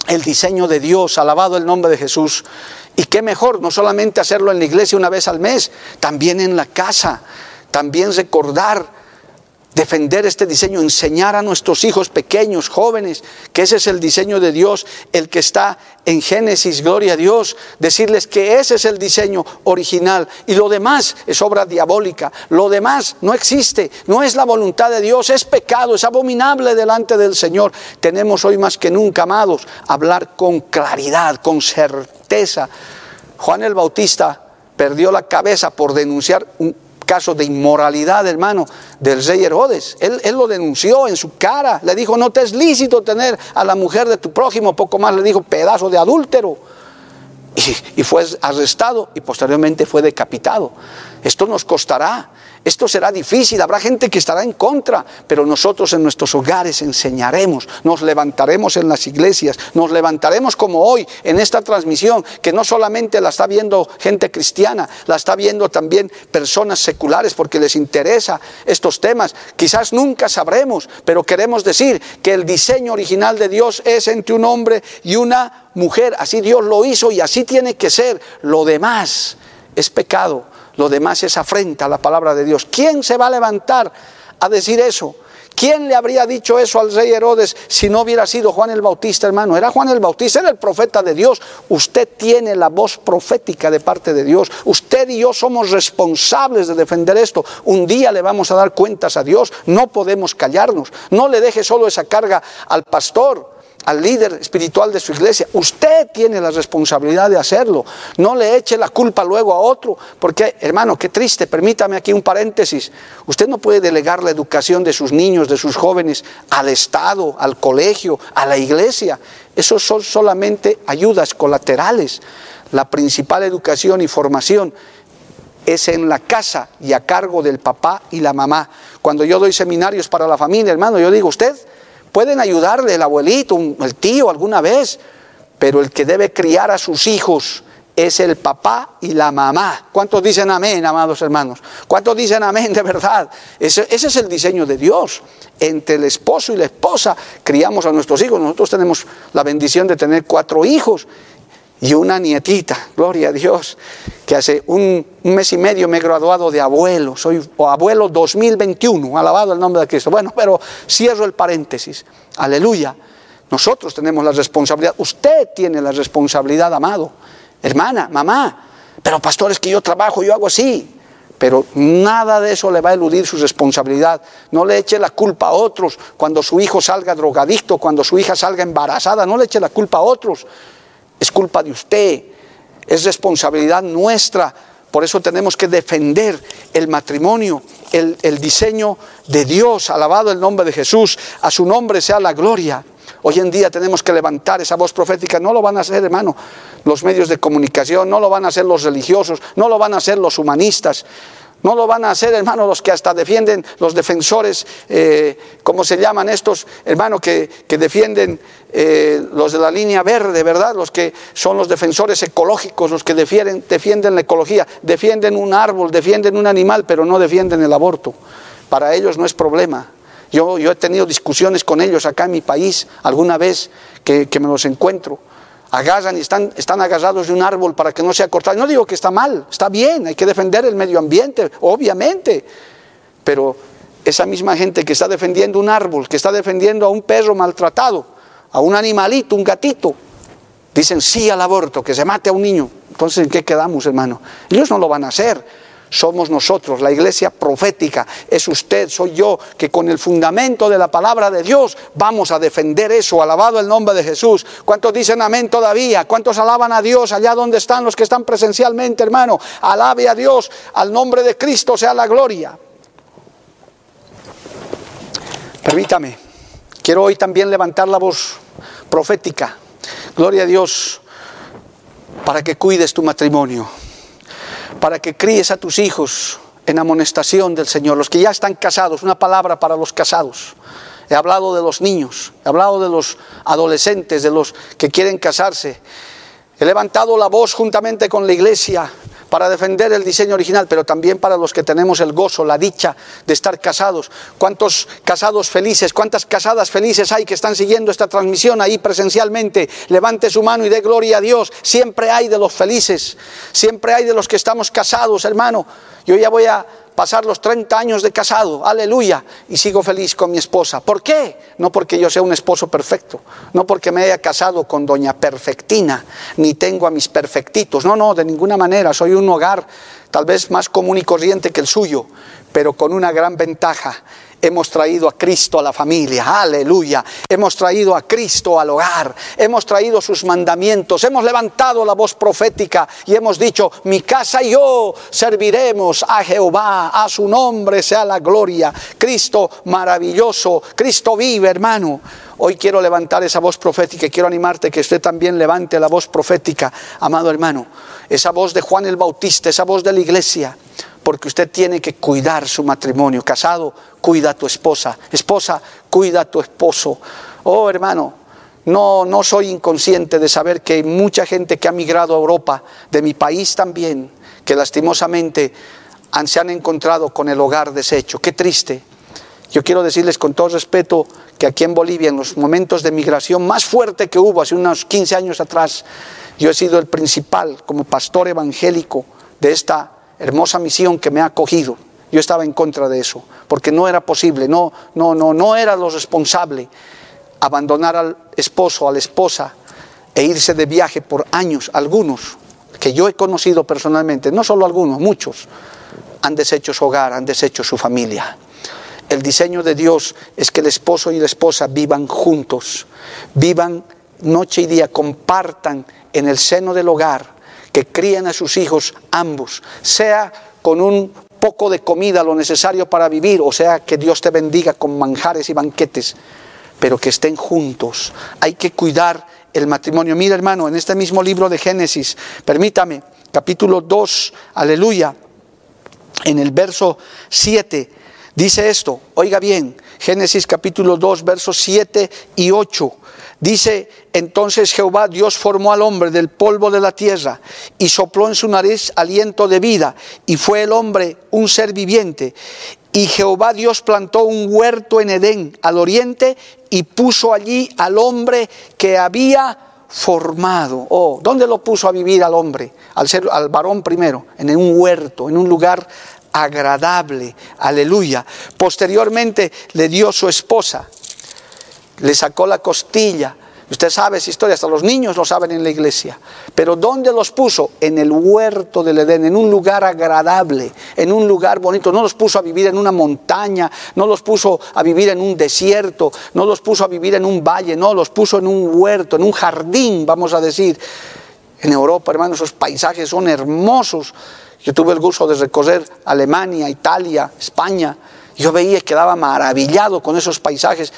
el diseño de Dios, alabado el nombre de Jesús. Y qué mejor, no solamente hacerlo en la iglesia una vez al mes, también en la casa, también recordar defender este diseño, enseñar a nuestros hijos pequeños, jóvenes, que ese es el diseño de Dios, el que está en Génesis, gloria a Dios, decirles que ese es el diseño original y lo demás es obra diabólica, lo demás no existe, no es la voluntad de Dios, es pecado, es abominable delante del Señor. Tenemos hoy más que nunca, amados, hablar con claridad, con certeza. Juan el Bautista perdió la cabeza por denunciar un, caso de inmoralidad, hermano, del rey Herodes. Él, lo denunció en su cara. Le dijo, no te es lícito tener a la mujer de tu prójimo. Poco más le dijo, pedazo de adúltero. Y, y fue arrestado y posteriormente fue decapitado. Esto nos costará. Esto será difícil, habrá gente que estará en contra, pero nosotros en nuestros hogares enseñaremos, nos levantaremos en las iglesias, nos levantaremos como hoy en esta transmisión, que no solamente la está viendo gente cristiana, la está viendo también personas seculares porque les interesa estos temas. Quizás nunca sabremos, pero queremos decir que el diseño original de Dios es entre un hombre y una mujer, así Dios lo hizo y así tiene que ser. Lo demás es pecado. Lo demás es afrenta a la palabra de Dios. ¿Quién se va a levantar a decir eso? ¿Quién le habría dicho eso al rey Herodes si no hubiera sido Juan el Bautista, hermano? Era Juan el Bautista, era el profeta de Dios. Usted tiene la voz profética de parte de Dios. Usted y yo somos responsables de defender esto. Un día le vamos a dar cuentas a Dios. No podemos callarnos. No le deje solo esa carga al pastor al líder espiritual de su iglesia. Usted tiene la responsabilidad de hacerlo. No le eche la culpa luego a otro, porque hermano, qué triste, permítame aquí un paréntesis. Usted no puede delegar la educación de sus niños, de sus jóvenes, al Estado, al colegio, a la iglesia. Esos son solamente ayudas colaterales. La principal educación y formación es en la casa y a cargo del papá y la mamá. Cuando yo doy seminarios para la familia, hermano, yo digo, usted Pueden ayudarle el abuelito, el tío alguna vez, pero el que debe criar a sus hijos es el papá y la mamá. ¿Cuántos dicen amén, amados hermanos? ¿Cuántos dicen amén de verdad? Ese, es el diseño de Dios. Entre el esposo y la esposa criamos a nuestros hijos. Nosotros tenemos la bendición de tener cuatro hijos y una nietita, gloria a Dios, que hace un, mes y medio me he graduado de abuelo, soy abuelo 2021, alabado el nombre de Cristo. Bueno, pero cierro el paréntesis, aleluya. Nosotros tenemos la responsabilidad, usted tiene la responsabilidad, amado, hermana, mamá, pero pastores que yo trabajo, yo hago así. Pero nada de eso le va a eludir su responsabilidad. No le eche la culpa a otros cuando su hijo salga drogadicto, cuando su hija salga embarazada. No le eche la culpa a otros es culpa de usted, es responsabilidad nuestra. Por eso tenemos que defender el matrimonio, el, diseño de Dios. Alabado el nombre de Jesús, a su nombre sea la gloria. Hoy en día tenemos que levantar esa voz profética. No lo van a hacer, hermano, los medios de comunicación, no lo van a hacer los religiosos, no lo van a hacer los humanistas. No lo van a hacer, hermano, los que hasta defienden, los defensores, eh, ¿cómo se llaman estos, hermano, que, defienden eh, los de la línea verde, ¿verdad? Los que son los defensores ecológicos, los que defienden, defienden la ecología, defienden un árbol, defienden un animal, pero no defienden el aborto. Para ellos no es problema. Yo, yo he tenido discusiones con ellos acá en mi país alguna vez que, que me los encuentro agarran y están, están agarrados de un árbol para que no sea cortado. No digo que está mal, está bien, hay que defender el medio ambiente, obviamente, pero esa misma gente que está defendiendo un árbol, que está defendiendo a un perro maltratado, a un animalito, un gatito, dicen sí al aborto, que se mate a un niño. Entonces, ¿en qué quedamos, hermano? Ellos no lo van a hacer somos nosotros, la iglesia profética, es usted, soy yo, que con el fundamento de la palabra de Dios vamos a defender eso, alabado el nombre de Jesús. ¿Cuántos dicen amén todavía? ¿Cuántos alaban a Dios allá donde están los que están presencialmente, hermano? Alabe a Dios, al nombre de Cristo sea la gloria. Permítame, quiero hoy también levantar la voz profética. Gloria a Dios para que cuides tu matrimonio para que críes a tus hijos en amonestación del Señor, los que ya están casados, una palabra para los casados. He hablado de los niños, he hablado de los adolescentes, de los que quieren casarse. He levantado la voz juntamente con la iglesia para defender el diseño original, pero también para los que tenemos el gozo, la dicha de estar casados. ¿Cuántos casados felices, cuántas casadas felices hay que están siguiendo esta transmisión ahí presencialmente? Levante su mano y dé gloria a Dios. Siempre hay de los felices, siempre hay de los que estamos casados, hermano. Yo ya voy a pasar los 30 años de casado, aleluya, y sigo feliz con mi esposa. ¿Por qué? No porque yo sea un esposo perfecto, no porque me haya casado con doña perfectina, ni tengo a mis perfectitos, no, no, de ninguna manera, soy un hogar tal vez más común y corriente que el suyo, pero con una gran ventaja, hemos traído a Cristo a la familia, aleluya. Hemos traído a Cristo al hogar, hemos traído sus mandamientos, hemos levantado la voz profética y hemos dicho, mi casa y yo serviremos a Jehová, a su nombre sea la gloria. Cristo maravilloso, Cristo vive, hermano. Hoy quiero levantar esa voz profética y quiero animarte que usted también levante la voz profética, amado hermano. Esa voz de Juan el Bautista, esa voz de la iglesia porque usted tiene que cuidar su matrimonio. Casado, cuida a tu esposa. Esposa, cuida a tu esposo. Oh, hermano, no, no soy inconsciente de saber que hay mucha gente que ha migrado a Europa, de mi país también, que lastimosamente se han encontrado con el hogar deshecho. Qué triste. Yo quiero decirles con todo respeto que aquí en Bolivia, en los momentos de migración más fuerte que hubo hace unos 15 años atrás, yo he sido el principal como pastor evangélico de esta hermosa misión que me ha acogido. Yo estaba en contra de eso, porque no era posible, no, no, no, no era lo responsable abandonar al esposo, a la esposa e irse de viaje por años. Algunos que yo he conocido personalmente, no solo algunos, muchos, han deshecho su hogar, han deshecho su familia. El diseño de Dios es que el esposo y la esposa vivan juntos, vivan noche y día, compartan en el seno del hogar, que críen a sus hijos ambos, sea con un poco de comida, lo necesario para vivir, o sea que Dios te bendiga con manjares y banquetes, pero que estén juntos. Hay que cuidar el matrimonio. Mira hermano, en este mismo libro de Génesis, permítame, capítulo 2, aleluya, en el verso 7, dice esto, oiga bien, Génesis capítulo 2, versos 7 y 8. Dice, entonces Jehová Dios formó al hombre del polvo de la tierra y sopló en su nariz aliento de vida y fue el hombre un ser viviente. Y Jehová Dios plantó un huerto en Edén al oriente y puso allí al hombre que había formado. Oh, ¿dónde lo puso a vivir al hombre? Al, ser, al varón primero, en un huerto, en un lugar agradable. Aleluya. Posteriormente le dio su esposa le sacó la costilla. Usted sabe esa historia, hasta los niños lo saben en la iglesia. Pero ¿dónde los puso? En el huerto del Edén, en un lugar agradable, en un lugar bonito. No los puso a vivir en una montaña, no los puso a vivir en un desierto, no los puso a vivir en un valle, no, los puso en un huerto, en un jardín, vamos a decir. En Europa, hermanos, esos paisajes son hermosos. Yo tuve el gusto de recorrer Alemania, Italia, España. Yo veía y quedaba maravillado con esos paisajes.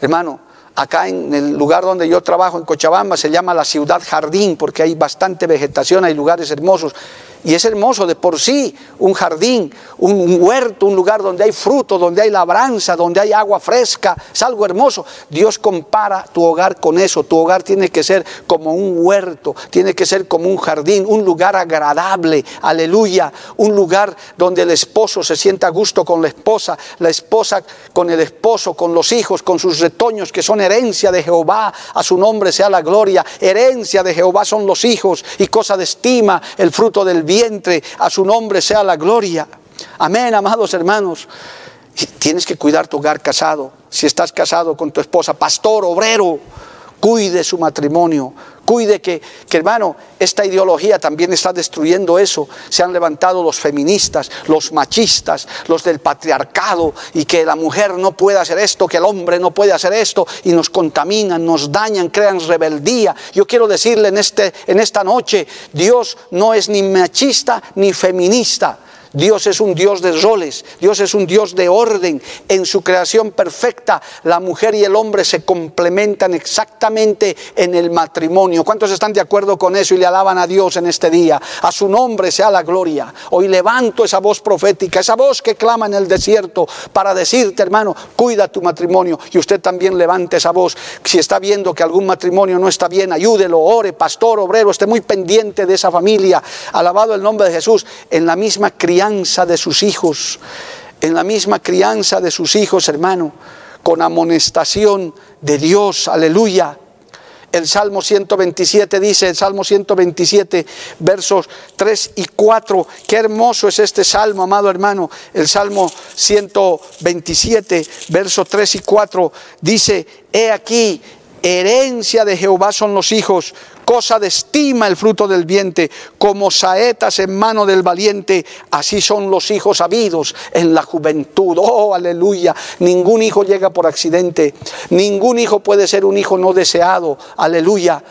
Hermano, acá en el lugar donde yo trabajo, en Cochabamba, se llama la ciudad jardín porque hay bastante vegetación, hay lugares hermosos. Y es hermoso de por sí un jardín, un, huerto, un lugar donde hay fruto, donde hay labranza, donde hay agua fresca. Es algo hermoso. Dios compara tu hogar con eso. Tu hogar tiene que ser como un huerto, tiene que ser como un jardín, un lugar agradable. Aleluya. Un lugar donde el esposo se sienta a gusto con la esposa, la esposa con el esposo, con los hijos, con sus retoños que son herencia de Jehová. A su nombre sea la gloria. Herencia de Jehová son los hijos y cosa de estima el fruto del vientre, a su nombre sea la gloria. Amén, amados hermanos. Tienes que cuidar tu hogar casado. Si estás casado con tu esposa, pastor, obrero, cuide su matrimonio, cuide que, que, hermano, esta ideología también está destruyendo eso. Se han levantado los feministas, los machistas, los del patriarcado, y que la mujer no puede hacer esto, que el hombre no puede hacer esto, y nos contaminan, nos dañan, crean rebeldía. Yo quiero decirle en, este, en esta noche, Dios no es ni machista ni feminista. Dios es un Dios de roles, Dios es un Dios de orden. En su creación perfecta, la mujer y el hombre se complementan exactamente en el matrimonio. ¿Cuántos están de acuerdo con eso y le alaban a Dios en este día? A su nombre sea la gloria. Hoy levanto esa voz profética, esa voz que clama en el desierto para decirte, hermano, cuida tu matrimonio. Y usted también levante esa voz. Si está viendo que algún matrimonio no está bien, ayúdelo, ore, pastor, obrero, esté muy pendiente de esa familia. Alabado el nombre de Jesús. En la misma crianza de sus hijos, en la misma crianza de sus hijos, hermano, con amonestación de Dios, aleluya. El Salmo 127 dice, el Salmo 127, versos 3 y 4, qué hermoso es este Salmo, amado hermano. El Salmo 127, versos 3 y 4, dice, he aquí, herencia de Jehová son los hijos, cosa de estima el fruto del vientre, como saetas en mano del valiente, así son los hijos habidos en la juventud. Oh, aleluya. Ningún hijo llega por accidente, ningún hijo puede ser un hijo no deseado. Aleluya.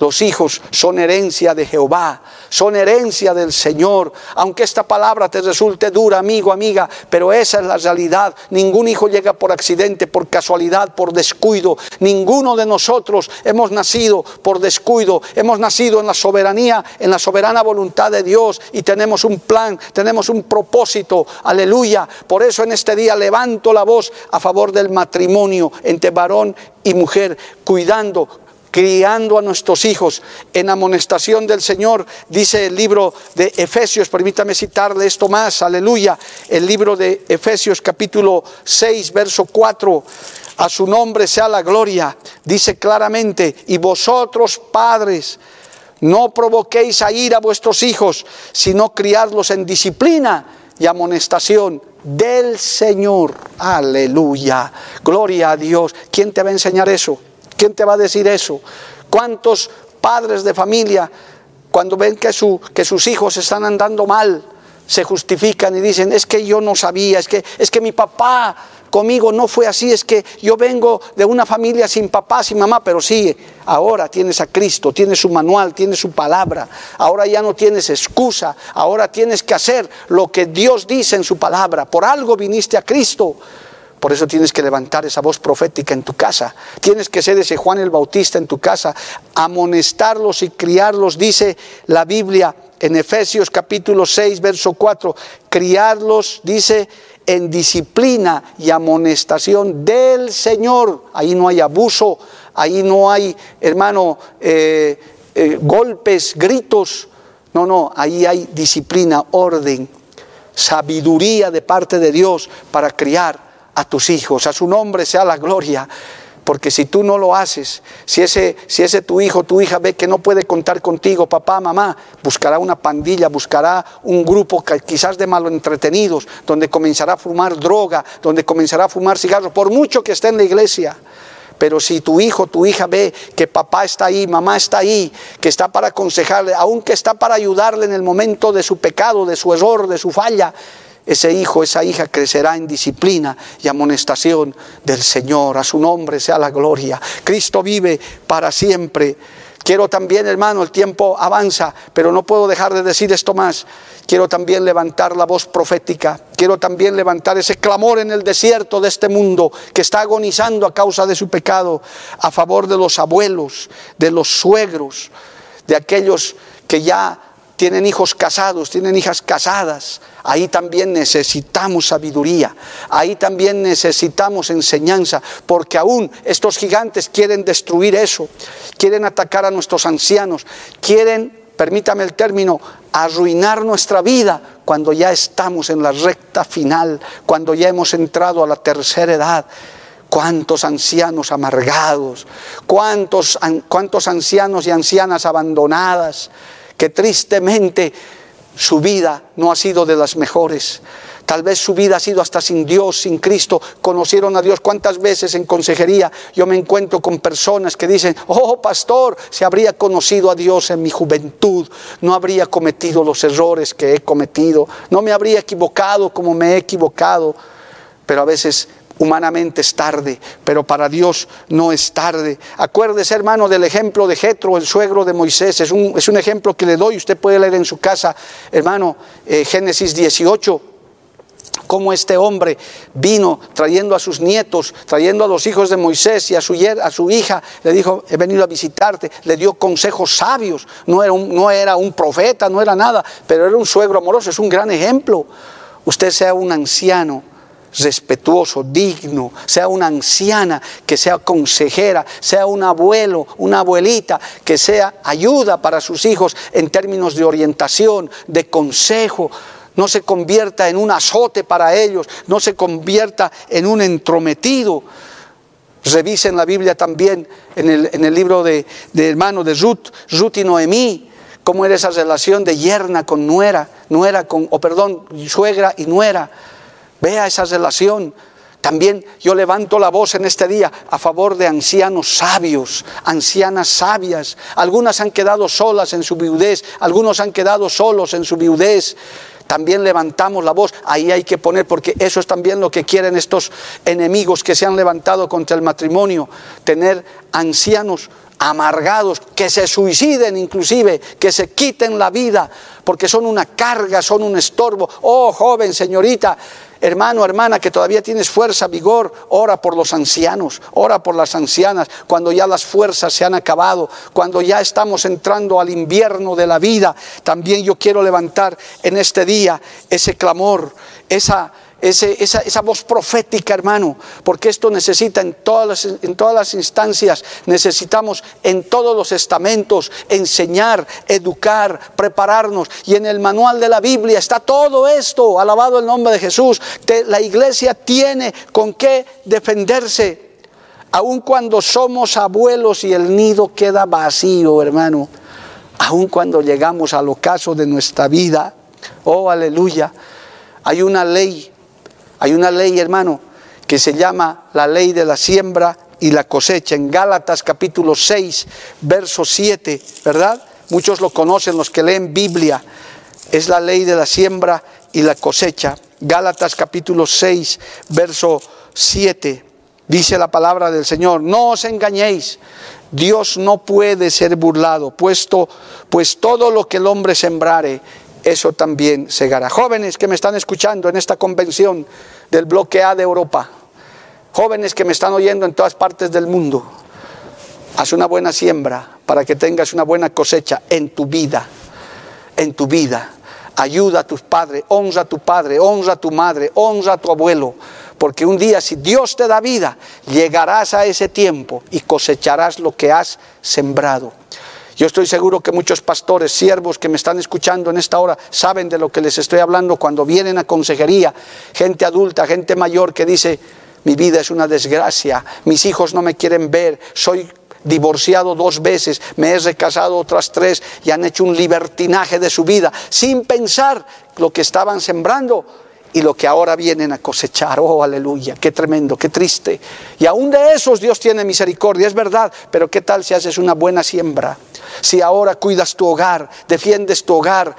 Los hijos son herencia de Jehová, son herencia del Señor. Aunque esta palabra te resulte dura, amigo, amiga, pero esa es la realidad. Ningún hijo llega por accidente, por casualidad, por descuido. Ninguno de nosotros hemos nacido por descuido. Hemos nacido en la soberanía, en la soberana voluntad de Dios y tenemos un plan, tenemos un propósito. Aleluya. Por eso en este día levanto la voz a favor del matrimonio entre varón y mujer, cuidando criando a nuestros hijos en amonestación del Señor, dice el libro de Efesios, permítame citarle esto más, aleluya, el libro de Efesios capítulo 6, verso 4, a su nombre sea la gloria, dice claramente, y vosotros padres, no provoquéis a ir a vuestros hijos, sino criadlos en disciplina y amonestación del Señor. Aleluya. Gloria a Dios. ¿Quién te va a enseñar eso? ¿Quién te va a decir eso? ¿Cuántos padres de familia, cuando ven que, su, que sus hijos están andando mal, se justifican y dicen, es que yo no sabía, es que, es que mi papá conmigo no fue así, es que yo vengo de una familia sin papá, sin mamá, pero sí, ahora tienes a Cristo, tienes su manual, tienes su palabra, ahora ya no tienes excusa, ahora tienes que hacer lo que Dios dice en su palabra, por algo viniste a Cristo. Por eso tienes que levantar esa voz profética en tu casa. Tienes que ser ese Juan el Bautista en tu casa, amonestarlos y criarlos, dice la Biblia en Efesios capítulo 6, verso 4. Criarlos, dice, en disciplina y amonestación del Señor. Ahí no hay abuso, ahí no hay, hermano, eh, eh, golpes, gritos. No, no, ahí hay disciplina, orden, sabiduría de parte de Dios para criar a tus hijos, a su nombre sea la gloria. Porque si tú no lo haces, si ese, si ese tu hijo, tu hija ve que no puede contar contigo, papá, mamá, buscará una pandilla, buscará un grupo quizás de malo entretenidos, donde comenzará a fumar droga, donde comenzará a fumar cigarros, por mucho que esté en la iglesia. Pero si tu hijo, tu hija ve que papá está ahí, mamá está ahí, que está para aconsejarle, aunque está para ayudarle en el momento de su pecado, de su error, de su falla, ese hijo, esa hija crecerá en disciplina y amonestación del Señor. A su nombre sea la gloria. Cristo vive para siempre. Quiero también, hermano, el tiempo avanza, pero no puedo dejar de decir esto más. Quiero también levantar la voz profética. Quiero también levantar ese clamor en el desierto de este mundo que está agonizando a causa de su pecado, a favor de los abuelos, de los suegros, de aquellos que ya tienen hijos casados, tienen hijas casadas. Ahí también necesitamos sabiduría, ahí también necesitamos enseñanza, porque aún estos gigantes quieren destruir eso, quieren atacar a nuestros ancianos, quieren, permítame el término, arruinar nuestra vida cuando ya estamos en la recta final, cuando ya hemos entrado a la tercera edad cuántos ancianos amargados, cuántos, cuántos ancianos y ancianas abandonadas, que tristemente su vida no ha sido de las mejores. Tal vez su vida ha sido hasta sin Dios, sin Cristo. Conocieron a Dios. ¿Cuántas veces en consejería yo me encuentro con personas que dicen, oh pastor, si habría conocido a Dios en mi juventud, no habría cometido los errores que he cometido, no me habría equivocado como me he equivocado. Pero a veces Humanamente es tarde, pero para Dios no es tarde. Acuérdese, hermano, del ejemplo de Jetro, el suegro de Moisés. Es un, es un, ejemplo que le doy. Usted puede leer en su casa, hermano, eh, Génesis 18 cómo este hombre vino trayendo a sus nietos, trayendo a los hijos de Moisés y a su, hija, le dijo, he venido a visitarte, le dio consejos sabios, no era, no era un profeta, no era nada, pero era un suegro amoroso, es un gran ejemplo. Usted sea un anciano, respetuoso, digno, sea una anciana, que sea consejera, sea un abuelo, una abuelita, que sea ayuda para sus hijos en términos de orientación, de consejo. No se convierta en un azote para ellos, no se convierta en un entrometido. Revisen la Biblia también en el, libro de, de hermano de Ruth, Ruth y Noemí, cómo era esa relación de yerna con nuera, nuera con, o perdón, suegra y nuera Vea esa relación. También yo levanto la voz en este día a favor de ancianos sabios, ancianas sabias. Algunas han quedado solas en su viudez, algunos han quedado solos en su viudez. También levantamos la voz, ahí hay que poner, porque eso es también lo que quieren estos enemigos que se han levantado contra el matrimonio, tener ancianos amargados, que se suiciden inclusive, que se quiten la vida, porque son una carga, son un estorbo. Oh, joven, señorita, hermano, hermana, que todavía tienes fuerza, vigor, ora por los ancianos, ora por las ancianas, cuando ya las fuerzas se han acabado, cuando ya estamos entrando al invierno de la vida. También yo quiero levantar en este día ese clamor, esa esa, voz profética, hermano, porque esto necesita en todas, las, en todas las instancias, necesitamos en todos los estamentos enseñar, educar, prepararnos. Y en el manual de la Biblia está todo esto, alabado el nombre de Jesús. la iglesia tiene con qué defenderse, aun cuando somos abuelos y el nido queda vacío, hermano. Aun cuando llegamos al ocaso de nuestra vida, oh aleluya, hay una ley hay una ley, hermano, que se llama la ley de la siembra y la cosecha. En Gálatas capítulo 6, verso 7, ¿verdad? Muchos lo conocen, los que leen Biblia. Es la ley de la siembra y la cosecha. Gálatas capítulo 6, verso 7. Dice la palabra del Señor, no os engañéis, Dios no puede ser burlado, puesto pues todo lo que el hombre sembrare, eso también segará. Jóvenes que me están escuchando en esta convención del bloque A de Europa, jóvenes que me están oyendo en todas partes del mundo, haz una buena siembra para que tengas una buena cosecha en tu vida, en tu vida. Ayuda a tus padres, honra a tu padre, honra a tu madre, honra a tu abuelo, porque un día si Dios te da vida, llegarás a ese tiempo y cosecharás lo que has sembrado. Yo estoy seguro que muchos pastores, siervos que me están escuchando en esta hora, saben de lo que les estoy hablando cuando vienen a consejería, gente adulta, gente mayor que dice, mi vida es una desgracia, mis hijos no me quieren ver, soy divorciado dos veces, me he recasado otras tres y han hecho un libertinaje de su vida sin pensar lo que estaban sembrando y lo que ahora vienen a cosechar. Oh, aleluya, qué tremendo, qué triste. Y aún de esos Dios tiene misericordia, es verdad, pero ¿qué tal si haces una buena siembra? Si ahora cuidas tu hogar, defiendes tu hogar,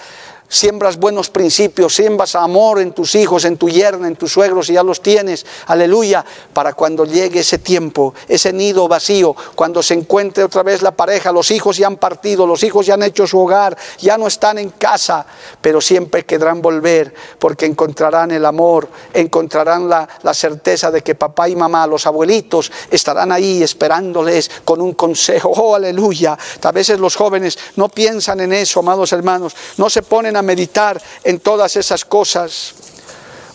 siembras buenos principios, siembras amor en tus hijos, en tu yerna, en tus suegros, y ya los tienes, aleluya, para cuando llegue ese tiempo, ese nido vacío, cuando se encuentre otra vez la pareja, los hijos ya han partido, los hijos ya han hecho su hogar, ya no están en casa, pero siempre querrán volver, porque encontrarán el amor, encontrarán la, la certeza de que papá y mamá, los abuelitos, estarán ahí esperándoles con un consejo, oh aleluya. A veces los jóvenes no piensan en eso, amados hermanos, no se ponen a meditar en todas esas cosas.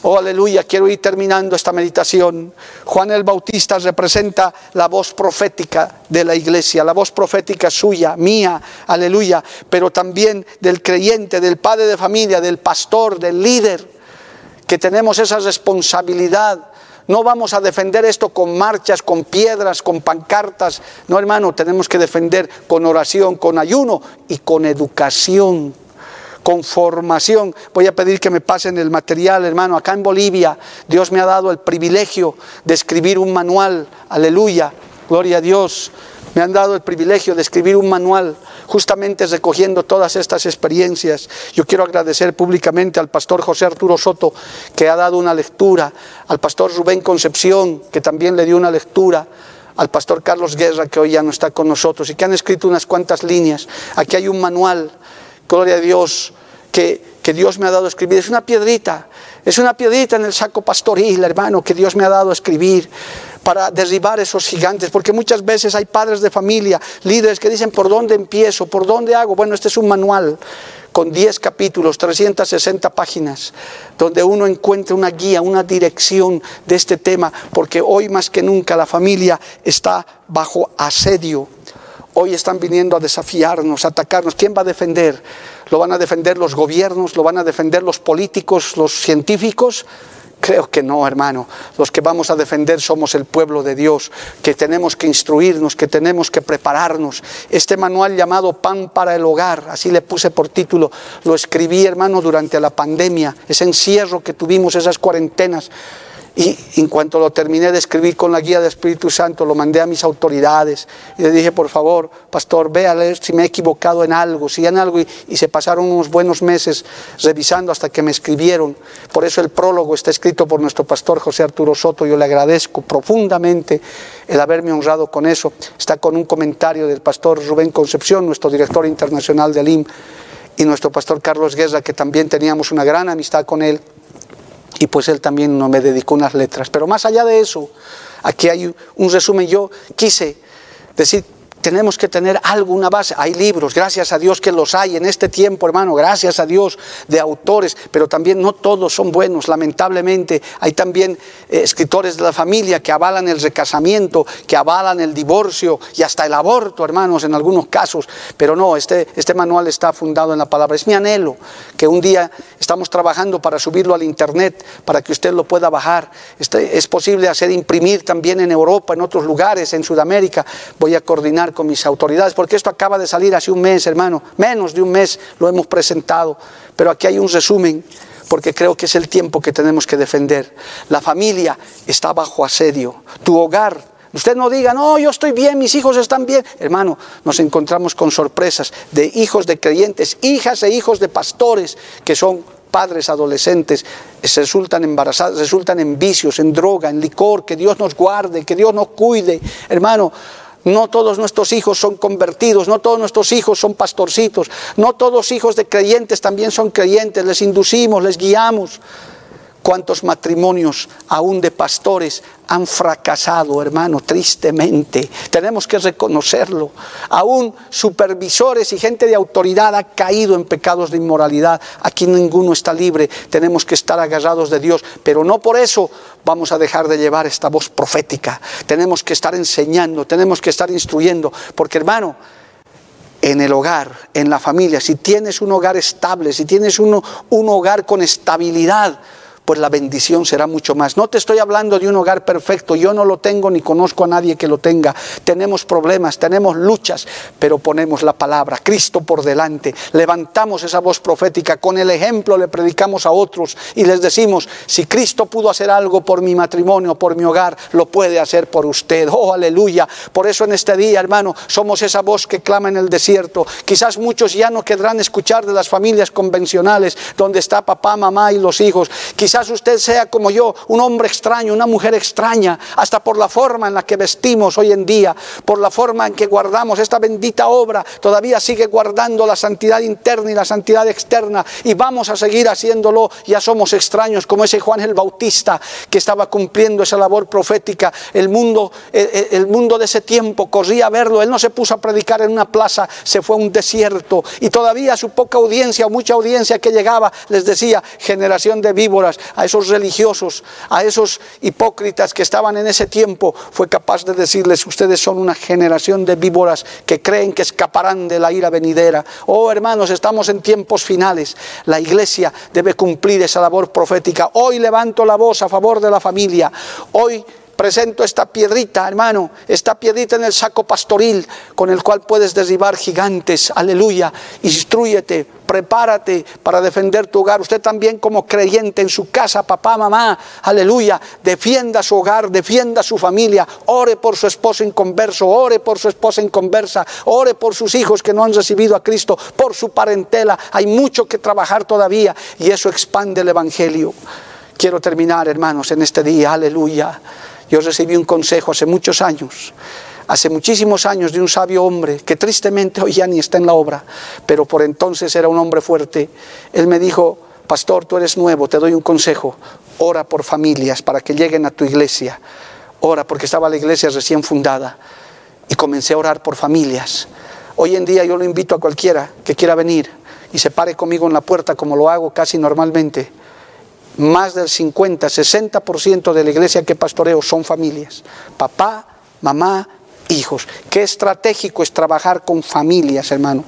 Oh, aleluya, quiero ir terminando esta meditación. Juan el Bautista representa la voz profética de la iglesia, la voz profética suya, mía, aleluya, pero también del creyente, del padre de familia, del pastor, del líder, que tenemos esa responsabilidad. No vamos a defender esto con marchas, con piedras, con pancartas. No, hermano, tenemos que defender con oración, con ayuno y con educación con formación. Voy a pedir que me pasen el material, hermano. Acá en Bolivia, Dios me ha dado el privilegio de escribir un manual. Aleluya, gloria a Dios. Me han dado el privilegio de escribir un manual justamente recogiendo todas estas experiencias. Yo quiero agradecer públicamente al pastor José Arturo Soto, que ha dado una lectura, al pastor Rubén Concepción, que también le dio una lectura, al pastor Carlos Guerra, que hoy ya no está con nosotros, y que han escrito unas cuantas líneas. Aquí hay un manual gloria a Dios, que, que Dios me ha dado a escribir. Es una piedrita, es una piedrita en el saco pastoril, hermano, que Dios me ha dado a escribir para derribar esos gigantes, porque muchas veces hay padres de familia, líderes que dicen, ¿por dónde empiezo? ¿Por dónde hago? Bueno, este es un manual con 10 capítulos, 360 páginas, donde uno encuentra una guía, una dirección de este tema, porque hoy más que nunca la familia está bajo asedio Hoy están viniendo a desafiarnos, a atacarnos. ¿Quién va a defender? ¿Lo van a defender los gobiernos? ¿Lo van a defender los políticos, los científicos? Creo que no, hermano. Los que vamos a defender somos el pueblo de Dios, que tenemos que instruirnos, que tenemos que prepararnos. Este manual llamado Pan para el Hogar, así le puse por título, lo escribí, hermano, durante la pandemia, ese encierro que tuvimos, esas cuarentenas. Y en cuanto lo terminé de escribir con la guía del Espíritu Santo, lo mandé a mis autoridades. Y le dije, por favor, pastor, ve a leer si me he equivocado en algo, si en algo. Y, se pasaron unos buenos meses revisando hasta que me escribieron. Por eso el prólogo está escrito por nuestro pastor José Arturo Soto. Yo le agradezco profundamente el haberme honrado con eso. Está con un comentario del pastor Rubén Concepción, nuestro director internacional del IM, y nuestro pastor Carlos Guerra, que también teníamos una gran amistad con él y pues él también no me dedicó unas letras. Pero más allá de eso, aquí hay un resumen. Yo quise decir tenemos que tener alguna base. Hay libros, gracias a Dios que los hay en este tiempo, hermano, gracias a Dios de autores, pero también no todos son buenos, lamentablemente. Hay también eh, escritores de la familia que avalan el recasamiento, que avalan el divorcio y hasta el aborto, hermanos, en algunos casos. Pero no, este, este manual está fundado en la palabra. Es mi anhelo que un día estamos trabajando para subirlo al internet, para que usted lo pueda bajar. Este, es posible hacer imprimir también en Europa, en otros lugares, en Sudamérica. Voy a coordinar con mis autoridades, porque esto acaba de salir hace un mes, hermano, menos de un mes lo hemos presentado, pero aquí hay un resumen, porque creo que es el tiempo que tenemos que defender. La familia está bajo asedio, tu hogar Usted no diga, no, yo estoy bien, mis hijos están bien. Hermano, nos encontramos con sorpresas de hijos de creyentes, hijas e hijos de pastores que son padres adolescentes, se resultan embarazados, resultan en vicios, en droga, en licor. Que Dios nos guarde, que Dios nos cuide. Hermano, no todos nuestros hijos son convertidos, no todos nuestros hijos son pastorcitos, no todos hijos de creyentes también son creyentes, les inducimos, les guiamos. ¿Cuántos matrimonios, aún de pastores, han fracasado, hermano, tristemente? Tenemos que reconocerlo. Aún supervisores y gente de autoridad ha caído en pecados de inmoralidad. Aquí ninguno está libre. Tenemos que estar agarrados de Dios. Pero no por eso vamos a dejar de llevar esta voz profética. Tenemos que estar enseñando, tenemos que estar instruyendo. Porque, hermano, en el hogar, en la familia, si tienes un hogar estable, si tienes un hogar con estabilidad, pues la bendición será mucho más. No te estoy hablando de un hogar perfecto, yo no lo tengo ni conozco a nadie que lo tenga. Tenemos problemas, tenemos luchas, pero ponemos la palabra, Cristo por delante, levantamos esa voz profética, con el ejemplo le predicamos a otros y les decimos, si Cristo pudo hacer algo por mi matrimonio, por mi hogar, lo puede hacer por usted. Oh, aleluya. Por eso en este día, hermano, somos esa voz que clama en el desierto. Quizás muchos ya no querrán escuchar de las familias convencionales, donde está papá, mamá y los hijos. Quizás usted sea como yo, un hombre extraño, una mujer extraña, hasta por la forma en la que vestimos hoy en día, por la forma en que guardamos esta bendita obra, todavía sigue guardando la santidad interna y la santidad externa y vamos a seguir haciéndolo. Ya somos extraños como ese Juan el Bautista que estaba cumpliendo esa labor profética. El mundo, el, el mundo de ese tiempo corría a verlo. Él no se puso a predicar en una plaza, se fue a un desierto y todavía su poca audiencia o mucha audiencia que llegaba les decía generación de víboras a esos religiosos, a esos hipócritas que estaban en ese tiempo, fue capaz de decirles, ustedes son una generación de víboras que creen que escaparán de la ira venidera. Oh hermanos, estamos en tiempos finales. La iglesia debe cumplir esa labor profética. Hoy levanto la voz a favor de la familia. Hoy presento esta piedrita, hermano, esta piedrita en el saco pastoril con el cual puedes derribar gigantes. Aleluya. Instruyete, prepárate para defender tu hogar. Usted también como creyente en su casa, papá, mamá, aleluya, defienda su hogar, defienda su familia. Ore por su esposo inconverso, ore por su esposa inconversa, ore por sus hijos que no han recibido a Cristo, por su parentela. Hay mucho que trabajar todavía y eso expande el Evangelio. Quiero terminar, hermanos, en este día, aleluya. Yo recibí un consejo hace muchos años, hace muchísimos años de un sabio hombre que tristemente hoy ya ni está en la obra, pero por entonces era un hombre fuerte. Él me dijo, pastor, tú eres nuevo, te doy un consejo, ora por familias para que lleguen a tu iglesia. Ora porque estaba la iglesia recién fundada y comencé a orar por familias. Hoy en día yo lo invito a cualquiera que quiera venir y se pare conmigo en la puerta como lo hago casi normalmente más del 50, 60% de la iglesia que pastoreo son familias. Papá, mamá, hijos. Qué estratégico es trabajar con familias, hermano.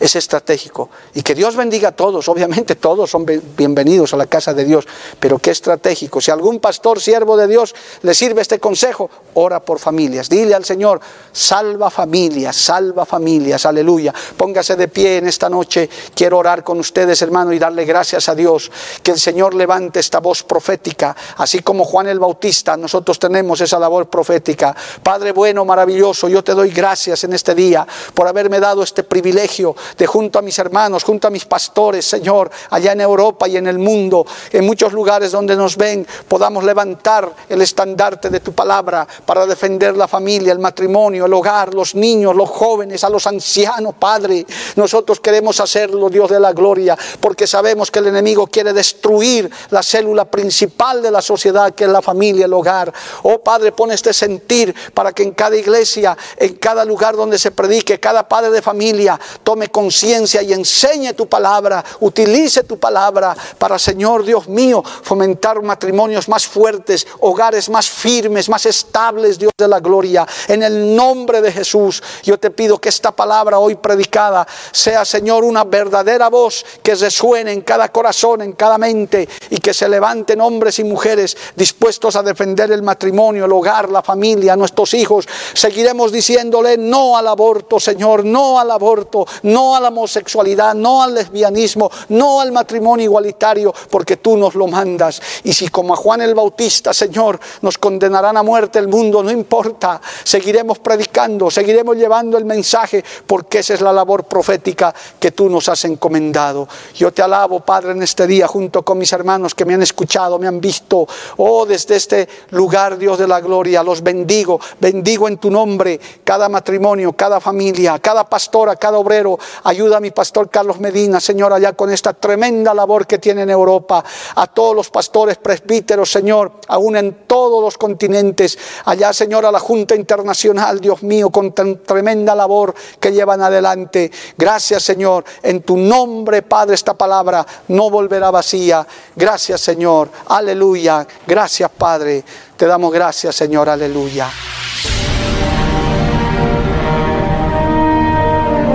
Es estratégico. Y que Dios bendiga a todos, obviamente todos son bienvenidos a la casa de Dios, pero qué estratégico. Si algún pastor, siervo de Dios, le sirve este consejo, ora por familias. Dile al Señor, salva familias, salva familias, aleluya. Póngase de pie en esta noche. Quiero orar con ustedes, hermano, y darle gracias a Dios. Que el Señor levante esta voz profética, así como Juan el Bautista, nosotros tenemos esa labor profética. Padre bueno, maravilloso, yo te doy gracias en este día por haberme dado este privilegio de junto a mis hermanos, junto a mis pastores, Señor, allá en Europa y en el mundo, en muchos lugares donde nos ven, podamos levantar el estandarte de tu palabra para defender la familia, el matrimonio, el hogar, los niños, los jóvenes, a los ancianos, Padre. Nosotros queremos hacerlo, Dios de la gloria, porque sabemos que el enemigo quiere destruir la célula principal de la sociedad, que es la familia, el hogar. Oh Padre, pon este sentir para que en cada iglesia, en cada lugar donde se predique, cada padre de familia tome conciencia y enseñe tu palabra, utilice tu palabra para, Señor Dios mío, fomentar matrimonios más fuertes, hogares más firmes, más estables, Dios de la gloria. En el nombre de Jesús, yo te pido que esta palabra hoy predicada sea, Señor, una verdadera voz que resuene en cada corazón, en cada mente y que se levanten hombres y mujeres dispuestos a defender el matrimonio, el hogar, la familia, nuestros hijos. Seguiremos diciéndole no al aborto, Señor, no al aborto, no a la homosexualidad, no al lesbianismo, no al matrimonio igualitario, porque tú nos lo mandas. Y si como a Juan el Bautista, Señor, nos condenarán a muerte el mundo, no importa, seguiremos predicando, seguiremos llevando el mensaje, porque esa es la labor profética que tú nos has encomendado. Yo te alabo, Padre, en este día, junto con mis hermanos que me han escuchado, me han visto, oh, desde este lugar, Dios de la gloria, los bendigo, bendigo en tu nombre cada matrimonio, cada familia, cada pastora, cada obrero, Ayuda a mi pastor Carlos Medina, Señor, allá con esta tremenda labor que tiene en Europa. A todos los pastores presbíteros, Señor, aún en todos los continentes. Allá, Señor, a la Junta Internacional, Dios mío, con tan tremenda labor que llevan adelante. Gracias, Señor. En tu nombre, Padre, esta palabra no volverá vacía. Gracias, Señor. Aleluya. Gracias, Padre. Te damos gracias, Señor. Aleluya.